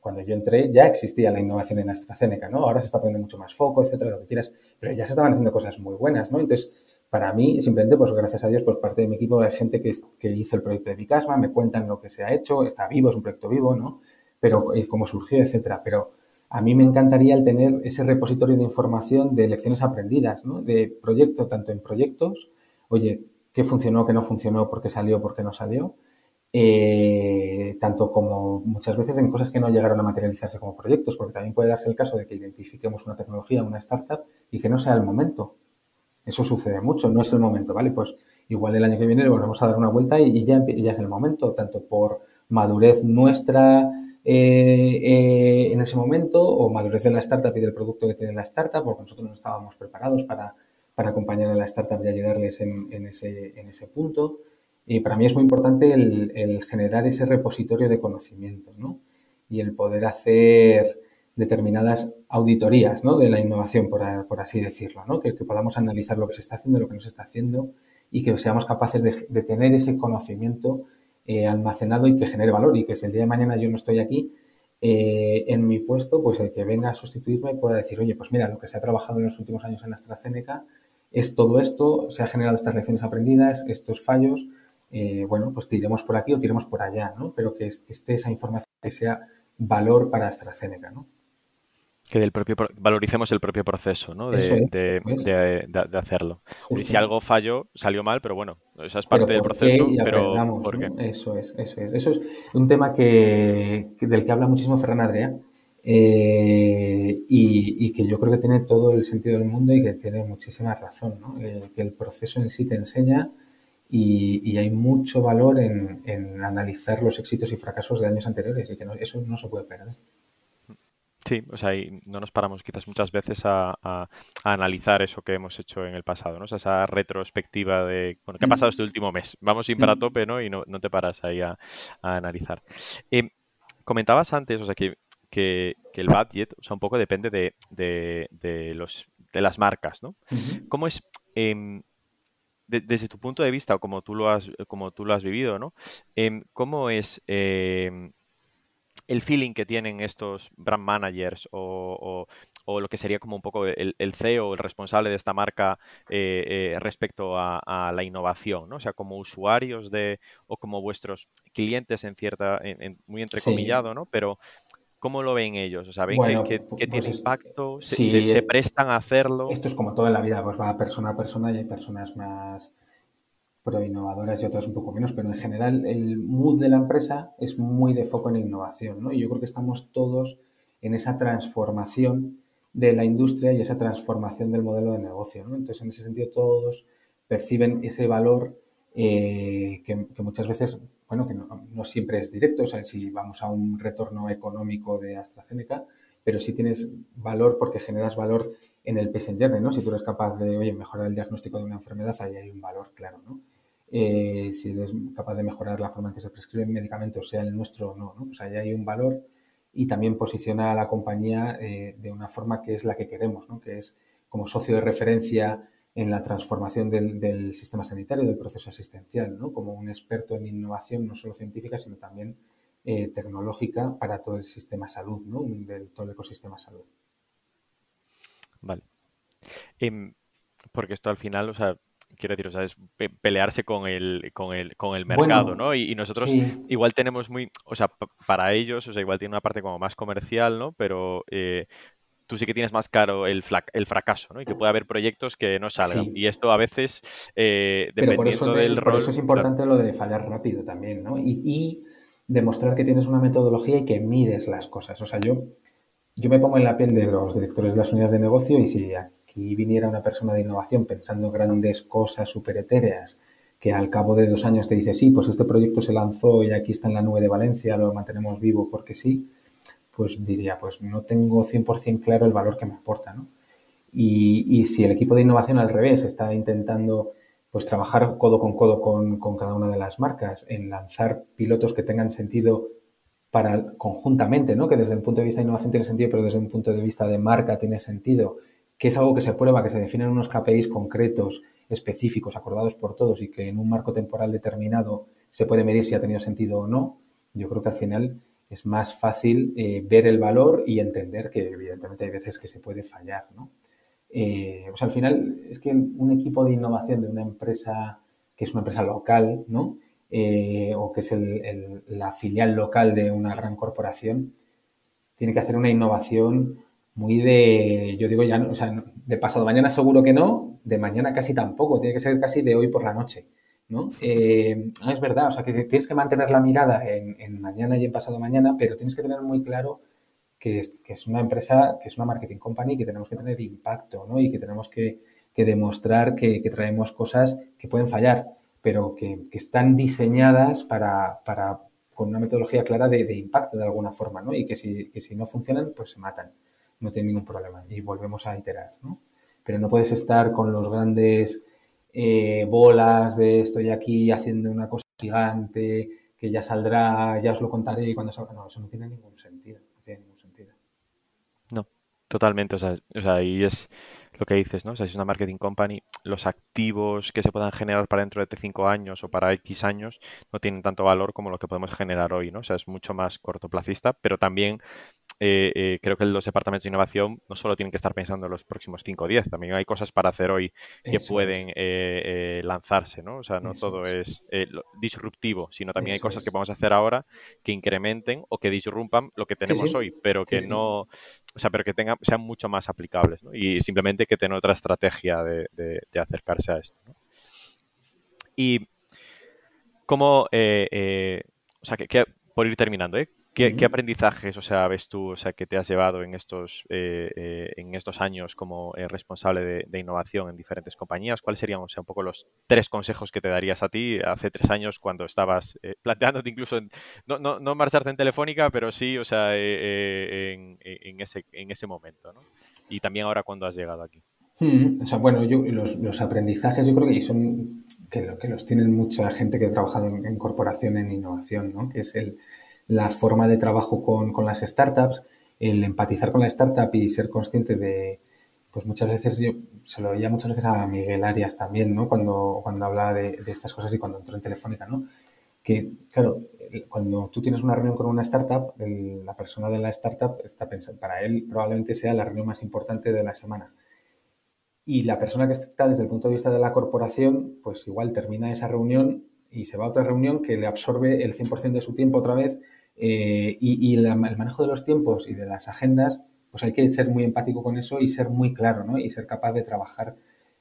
Cuando yo entré ya existía la innovación en AstraZeneca, ¿no? Ahora se está poniendo mucho más foco, etcétera, lo que quieras, pero ya se estaban haciendo cosas muy buenas, ¿no? Entonces, para mí, simplemente, pues gracias a Dios, pues parte de mi equipo hay gente que, que hizo el proyecto de Bicasma, me cuentan lo que se ha hecho, está vivo, es un proyecto vivo, ¿no? Pero eh, cómo surgió, etcétera. Pero a mí me encantaría el tener ese repositorio de información de lecciones aprendidas, ¿no? De proyecto, tanto en proyectos, oye, qué funcionó, qué no funcionó, por qué salió, por qué no salió. Eh, tanto como muchas veces en cosas que no llegaron a materializarse como proyectos, porque también puede darse el caso de que identifiquemos una tecnología, una startup y que no sea el momento. Eso sucede mucho, no es el momento, ¿vale? Pues igual el año que viene le volvemos a dar una vuelta y, ya, ya, es el momento, tanto por madurez nuestra eh, eh, en ese momento o madurez de la startup y del producto que tiene la startup, porque nosotros no estábamos preparados para para acompañar a la startup y ayudarles en, ese, en ese, punto. Y para mí es muy importante el, generar ese repositorio de conocimiento ¿no? y el poder hacer determinadas auditorías ¿no? de la innovación, por, por así decirlo, ¿no? que, podamos analizar lo que se está haciendo, lo que no se está haciendo y que seamos capaces de, tener ese conocimiento eh, almacenado y que genere valor y que si el día de mañana yo no estoy aquí, en mi puesto, pues el que venga a sustituirme pueda decir, oye, pues mira, lo que se ha trabajado en los últimos años en AstraZeneca es todo esto, se ha generado estas lecciones aprendidas, estos fallos, bueno, pues tiremos por aquí o tiremos por allá, ¿no? Pero que esté esa información que sea valor para AstraZeneca, ¿no? Que del propio valoricemos el propio proceso, ¿no? De, hacerlo. Y si algo falló, salió mal, pero bueno, esa es parte del proceso, pero ¿por qué? Eso es, eso es. Eso es un tema que, del que habla muchísimo Ferran Adrià eh, y, que yo creo que tiene todo el sentido del mundo y que tiene muchísima razón, ¿no? Eh, que el proceso en sí te enseña y, hay mucho valor en, analizar los éxitos y fracasos de años anteriores y que eso no se puede perder. Sí, o sea, no nos paramos quizás muchas veces a, analizar eso que hemos hecho en el pasado, ¿no? O sea, esa retrospectiva de, bueno, ¿qué ha pasado este último mes? Vamos sin para a tope, ¿no? Y no, te paras ahí a, analizar. Eh, comentabas antes, o sea, que, que, el budget, o sea, un poco depende de, los, de las marcas, ¿no? ¿Cómo es... Em, desde tu punto de vista, o como tú lo has, como tú lo has vivido, ¿no? Em, ¿Cómo es em, el feeling que tienen estos brand managers o, lo que sería como un poco el, CEO, el responsable de esta marca eh, eh, respecto a, la innovación, ¿no? O sea, como usuarios de, o como vuestros clientes en cierta, muy entrecomillado, ¿no? Pero ¿cómo lo ven ellos? O sea, ¿ven que, pues tiene impacto? Se, prestan a hacerlo? Esto es como todo en la vida, pues va persona a persona y hay personas más pro innovadoras y otras un poco menos, pero en general el mood de la empresa es muy de foco en innovación, ¿no? Y yo creo que estamos todos en esa transformación de la industria y esa transformación del modelo de negocio, ¿no? Entonces, en ese sentido, todos perciben ese valor eh, que, muchas veces, bueno, que no, siempre es directo, o sea, si vamos a un retorno económico de AstraZeneca, pero sí tienes valor porque generas valor en el patient ¿no? Si tú eres capaz de, oye, mejorar el diagnóstico de una enfermedad, ahí hay un valor claro, ¿no? Eh, si eres capaz de mejorar la forma en que se prescriben medicamentos, sea el nuestro o no, ¿no? Pues ahí hay un valor y también posiciona a la compañía eh, de una forma que es la que queremos, ¿no? que es como socio de referencia en la transformación del, sistema sanitario, del proceso asistencial, ¿no? como un experto en innovación no solo científica, sino también eh, tecnológica para todo el sistema salud, ¿no? del todo el ecosistema salud. Vale. Em, porque esto al final, o sea, quiero decir, o sea, es pelearse con el, con el, con el mercado, ¿no? Y, nosotros igual tenemos muy, o sea, para ellos, o sea, igual tiene una parte como más comercial, ¿no? Pero eh, tú sí que tienes más caro el, el fracaso, ¿no? Y que puede haber proyectos que no salgan. Y esto a veces, eh, dependiendo por eso del Por eso es importante lo de fallar rápido también, ¿no? Y, y, demostrar que tienes una metodología y que mides las cosas. O sea, yo, yo me pongo en la piel de los directores de las unidades de negocio y si y viniera una persona de innovación pensando grandes cosas súper etéreas, que al cabo de dos años te dice, sí, pues este proyecto se lanzó y aquí está en la nube de Valencia, lo mantenemos vivo porque sí, pues diría, pues no tengo 100% claro el valor que me aporta, ¿no? Y, si el equipo de innovación al revés está intentando pues trabajar codo con codo con, con, cada una de las marcas, en lanzar pilotos que tengan sentido para conjuntamente, ¿no? Que desde el punto de vista de innovación tiene sentido, pero desde un punto de vista de marca tiene sentido que es algo que se prueba, que se definen unos KPIs concretos, específicos, acordados por todos y que en un marco temporal determinado se puede medir si ha tenido sentido o no, yo creo que al final es más fácil eh, ver el valor y entender que evidentemente hay veces que se puede fallar, ¿no? Sea, al final es que un equipo de innovación de una empresa que es una empresa local, ¿no? Eh, o que es la filial local de una gran corporación, tiene que hacer una innovación muy de, yo digo ya, o sea, de pasado mañana seguro que no, de mañana casi tampoco, tiene que ser casi de hoy por la noche, ¿no? Eh, ah, es verdad, o sea, que tienes que mantener la mirada en, mañana y en pasado mañana, pero tienes que tener muy claro que es, que es, una empresa, que es una marketing company, que tenemos que tener impacto, ¿no? Y que tenemos que, demostrar que, traemos cosas que pueden fallar, pero que, están diseñadas para, para, con una metodología clara de, impacto de alguna forma, ¿no? Y que si, que si no funcionan, pues se matan no tiene ningún problema y volvemos a iterar, ¿no? Pero no puedes estar con los grandes eh, bolas de estoy aquí haciendo una cosa gigante que ya saldrá, ya os lo contaré y cuando salga. No, eso no tiene ningún sentido. No tiene ningún sentido. No, totalmente. O sea, o sea, y es lo que dices, ¿no? O sea, si es una marketing company, los activos que se puedan generar para dentro de cinco años o para X años no tienen tanto valor como lo que podemos generar hoy, ¿no? O sea, es mucho más cortoplacista, pero también eh, eh, creo que los departamentos de innovación no solo tienen que estar pensando en los próximos 5 o 10, también hay cosas para hacer hoy que pueden eh, lanzarse, ¿no? O sea, no todo es, disruptivo, sino también hay cosas que podemos hacer ahora que incrementen o que disrumpan lo que tenemos hoy, pero que no, o sea, pero que tengan, sean mucho más aplicables, ¿no? Y simplemente que tener otra estrategia de, acercarse a esto, Y cómo, o sea, que, por ir terminando, ¿eh? ¿Qué, aprendizajes, o sea, ves tú, o sea, que te has llevado en estos, eh, eh, en estos años como eh, responsable de, innovación en diferentes compañías? ¿Cuáles serían, o sea, un poco los tres consejos que te darías a ti hace tres años cuando estabas planteándote incluso, no, no, no, marcharte en Telefónica, pero sí, o sea, en, ese, en ese momento, ¿no? Y también ahora cuando has llegado aquí. Hmm, o sea, bueno, yo, los, aprendizajes yo creo que son que, que los tienen mucha gente que ha trabajado en, en corporación en innovación, ¿no? Que es el la forma de trabajo con, con, las startups, el empatizar con la startup y ser consciente de, pues muchas veces, yo se lo oía muchas veces a Miguel Arias también, ¿no? Cuando, cuando hablaba de, estas cosas y cuando entró en Telefónica, ¿no? Que, claro, cuando tú tienes una reunión con una startup, la persona de la startup está pensando, para él probablemente sea la reunión más importante de la semana. Y la persona que está desde el punto de vista de la corporación, pues igual termina esa reunión y se va a otra reunión que le absorbe el 100% de su tiempo otra vez eh, y, el manejo de los tiempos y de las agendas, pues hay que ser muy empático con eso y ser muy claro, ¿no? Y ser capaz de trabajar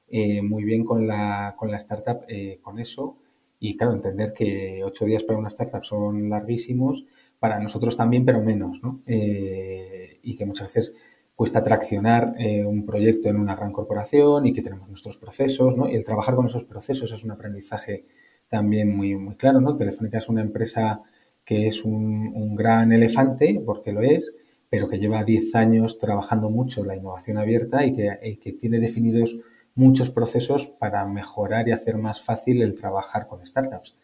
eh, muy bien con la, con la startup eh, con eso. Y claro, entender que ocho días para una startup son larguísimos, para nosotros también, pero menos, ¿no? y que muchas veces cuesta traccionar un proyecto en una gran corporación y que tenemos nuestros procesos, ¿no? Y el trabajar con esos procesos es un aprendizaje también muy, muy claro, ¿no? Telefónica es una empresa que es un, gran elefante, porque lo es, pero que lleva 10 años trabajando mucho la innovación abierta y que, tiene definidos muchos procesos para mejorar y hacer más fácil el trabajar con startups.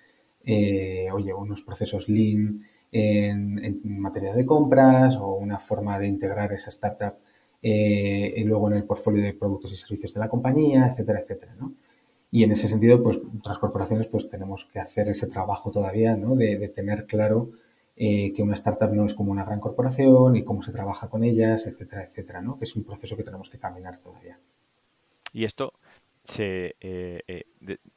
Eh, oye, unos procesos lean en, materia de compras o una forma de integrar esa startup eh, y luego en el portfolio de productos y servicios de la compañía, etcétera, etcétera. ¿no? Y en ese sentido, pues otras corporaciones pues tenemos que hacer ese trabajo todavía, ¿no? De, tener claro eh, que una startup no es como una gran corporación y cómo se trabaja con ellas, etcétera, etcétera, ¿no? Que es un proceso que tenemos que caminar todavía. Y esto se, eh, eh,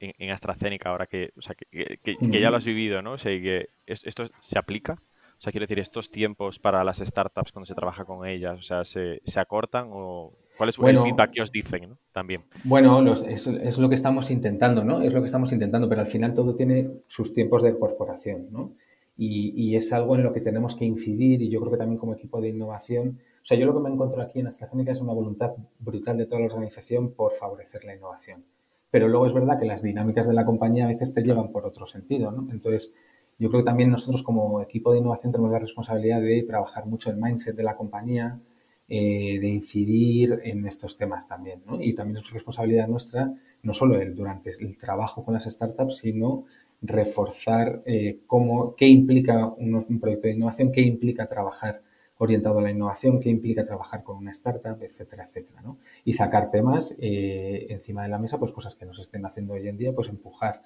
en, AstraZeneca, ahora que, o sea, que, ya lo has vivido, ¿no? O sea, que esto se aplica. O sea, quiero decir, estos tiempos para las startups cuando se trabaja con ellas, o sea, ¿se, se acortan o, ¿Cuál es el feedback que os dicen también? Bueno, es, lo que estamos intentando, ¿no? Es lo que estamos intentando, pero al final todo tiene sus tiempos de corporación, ¿no? Y, es algo en lo que tenemos que incidir y yo creo que también como equipo de innovación, o sea, yo lo que me encuentro aquí en AstraZeneca es una voluntad brutal de toda la organización por favorecer la innovación. Pero luego es verdad que las dinámicas de la compañía a veces te llevan por otro sentido, ¿no? Entonces, yo creo que también nosotros como equipo de innovación tenemos la responsabilidad de trabajar mucho el mindset de la compañía, eh, de incidir en estos temas también. Y también es responsabilidad nuestra, no solo el, durante el trabajo con las startups, sino reforzar eh, cómo, qué implica un, proyecto de innovación, qué implica trabajar orientado a la innovación, qué implica trabajar con una startup, etcétera, etcétera, ¿no? Y sacar temas eh, encima de la mesa, pues cosas que nos estén haciendo hoy en día, pues empujar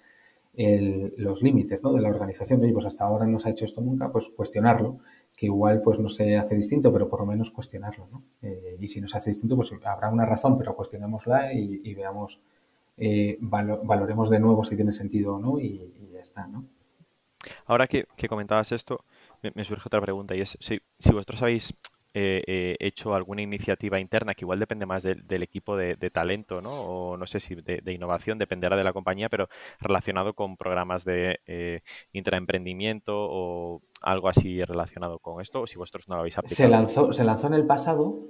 los límites ¿no? de la organización. Oye, pues hasta ahora no se ha hecho esto nunca, pues cuestionarlo que igual pues no se hace distinto, pero por lo menos cuestionarlo, ¿no? Eh, y si no se hace distinto, pues habrá una razón, pero cuestionémosla y, veamos, eh, valoremos de nuevo si tiene sentido o no y, ya está, ¿no? Ahora que, comentabas esto, me, surge otra pregunta y es si, si vosotros habéis eh, eh, hecho alguna iniciativa interna que igual depende más del, equipo de, talento, ¿no? O no sé si de, innovación, dependerá de la compañía, pero relacionado con programas de eh, intraemprendimiento o algo así relacionado con esto, o si vosotros no lo habéis aplicado. Se lanzó, se lanzó en el pasado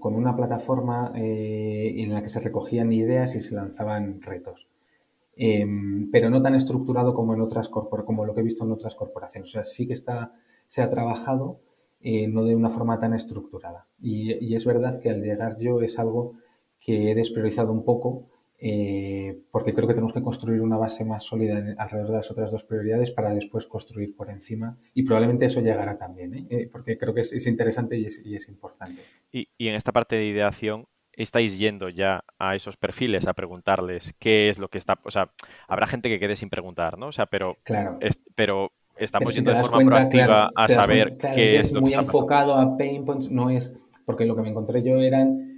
con una plataforma en la que se recogían ideas y se lanzaban retos. Em, pero no tan estructurado como en otras como lo que he visto en otras corporaciones. O sea, sí que está, se ha trabajado, eh, no de una forma tan estructurada. Y, es verdad que al llegar yo es algo que he despriorizado un poco eh, porque creo que tenemos que construir una base más sólida alrededor de las otras dos prioridades para después construir por encima y probablemente eso llegará también, ¿eh? porque creo que es, interesante y es, importante. Y, en esta parte de ideación, estáis yendo ya a esos perfiles a preguntarles qué es lo que está, o sea, habrá gente que quede sin preguntar, ¿no? O sea, pero, claro. pero estamos yendo de forma proactiva a saber qué es, lo muy que está enfocado a pain points, no es, porque lo que me encontré yo eran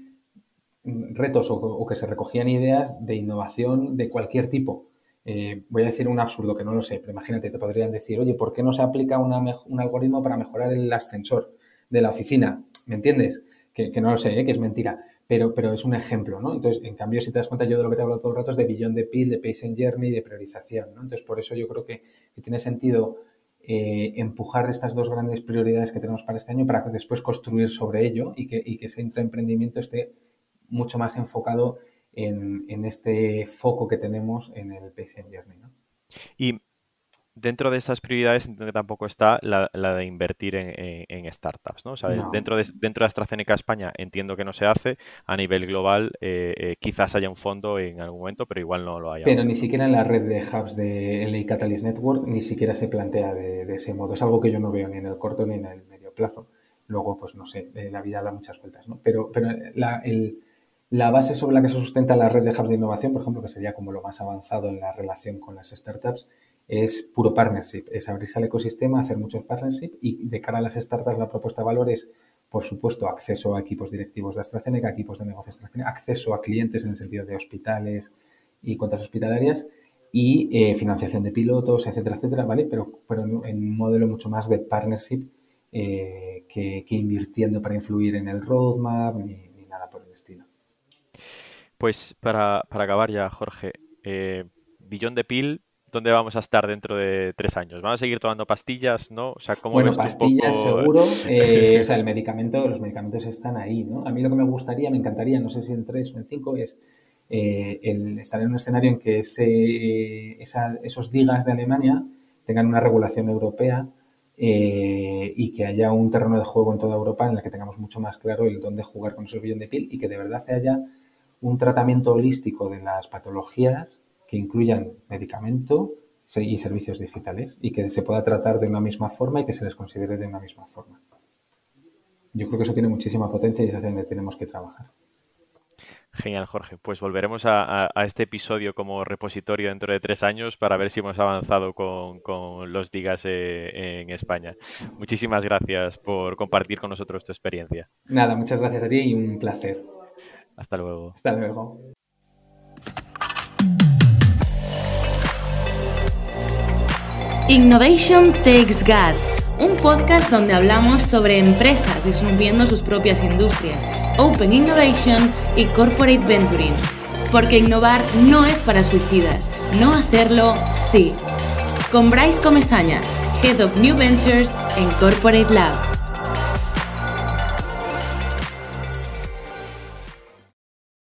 retos o, que se recogían ideas de innovación de cualquier tipo. Eh, voy a decir un absurdo que no lo sé, pero imagínate, te podrían decir, oye, ¿por qué no se aplica un algoritmo para mejorar el ascensor de la oficina? ¿Me entiendes? Que, no lo sé, ¿eh? que es mentira, pero, pero es un ejemplo, ¿no? Entonces, en cambio, si te das cuenta, yo de lo que te hablo todo el rato es de billón de pil, de patient journey, de priorización, ¿no? Entonces, por eso yo creo que, tiene sentido eh, empujar estas dos grandes prioridades que tenemos para este año para después construir sobre ello y que, y que ese intraemprendimiento esté mucho más enfocado en, este foco que tenemos en el patient journey. ¿no? Y dentro de estas prioridades entiendo que tampoco está la, de invertir en, startups, ¿no? O sea, dentro, de, dentro de AstraZeneca España entiendo que no se hace, a nivel global eh, eh, quizás haya un fondo en algún momento, pero igual no lo hay. Pero ni siquiera en la red de hubs de LA Catalyst Network ni siquiera se plantea de, ese modo. Es algo que yo no veo ni en el corto ni en el medio plazo. Luego, pues no sé, la vida da muchas vueltas, ¿no? Pero, pero la, el, la base sobre la que se sustenta la red de hubs de innovación, por ejemplo, que sería como lo más avanzado en la relación con las startups, es puro partnership, es abrirse al ecosistema, hacer muchos partnership y de cara a las startups la propuesta de valor es, por supuesto, acceso a equipos directivos de AstraZeneca, equipos de negocios de AstraZeneca, acceso a clientes en el sentido de hospitales y cuentas hospitalarias y eh, financiación de pilotos, etcétera, etcétera, ¿vale? Pero, pero en un modelo mucho más de partnership eh, que, invirtiendo para influir en el roadmap ni nada por el estilo. Pues para, acabar ya, Jorge, eh, Billón de Pil, ¿dónde vamos a estar dentro de tres años? ¿Vamos a seguir tomando pastillas, no? O sea, ¿cómo bueno, pastillas seguro. Eh, o sea, el medicamento, los medicamentos están ahí, ¿no? A mí lo que me gustaría, me encantaría, no sé si en tres o en cinco, es eh, el estar en un escenario en que ese, esos digas de Alemania tengan una regulación europea y que haya un terreno de juego en toda Europa en el que tengamos mucho más claro el dónde jugar con esos billones de pil y que de verdad haya un tratamiento holístico de las patologías que incluyan medicamento y servicios digitales y que se pueda tratar de una misma forma y que se les considere de una misma forma. Yo creo que eso tiene muchísima potencia y es hacia donde tenemos que trabajar. Genial, Jorge. Pues volveremos a, este episodio como repositorio dentro de tres años para ver si hemos avanzado con, los digas eh, en España. Muchísimas gracias por compartir con nosotros tu experiencia. Nada, muchas gracias a ti y un placer. Hasta luego. Hasta luego. Innovation Takes Guts, un podcast donde hablamos sobre empresas disminuyendo sus propias industrias, Open Innovation y Corporate Venturing. Porque innovar no es para suicidas, no hacerlo sí. Con Bryce Comesaña, Head of New Ventures en Corporate Lab.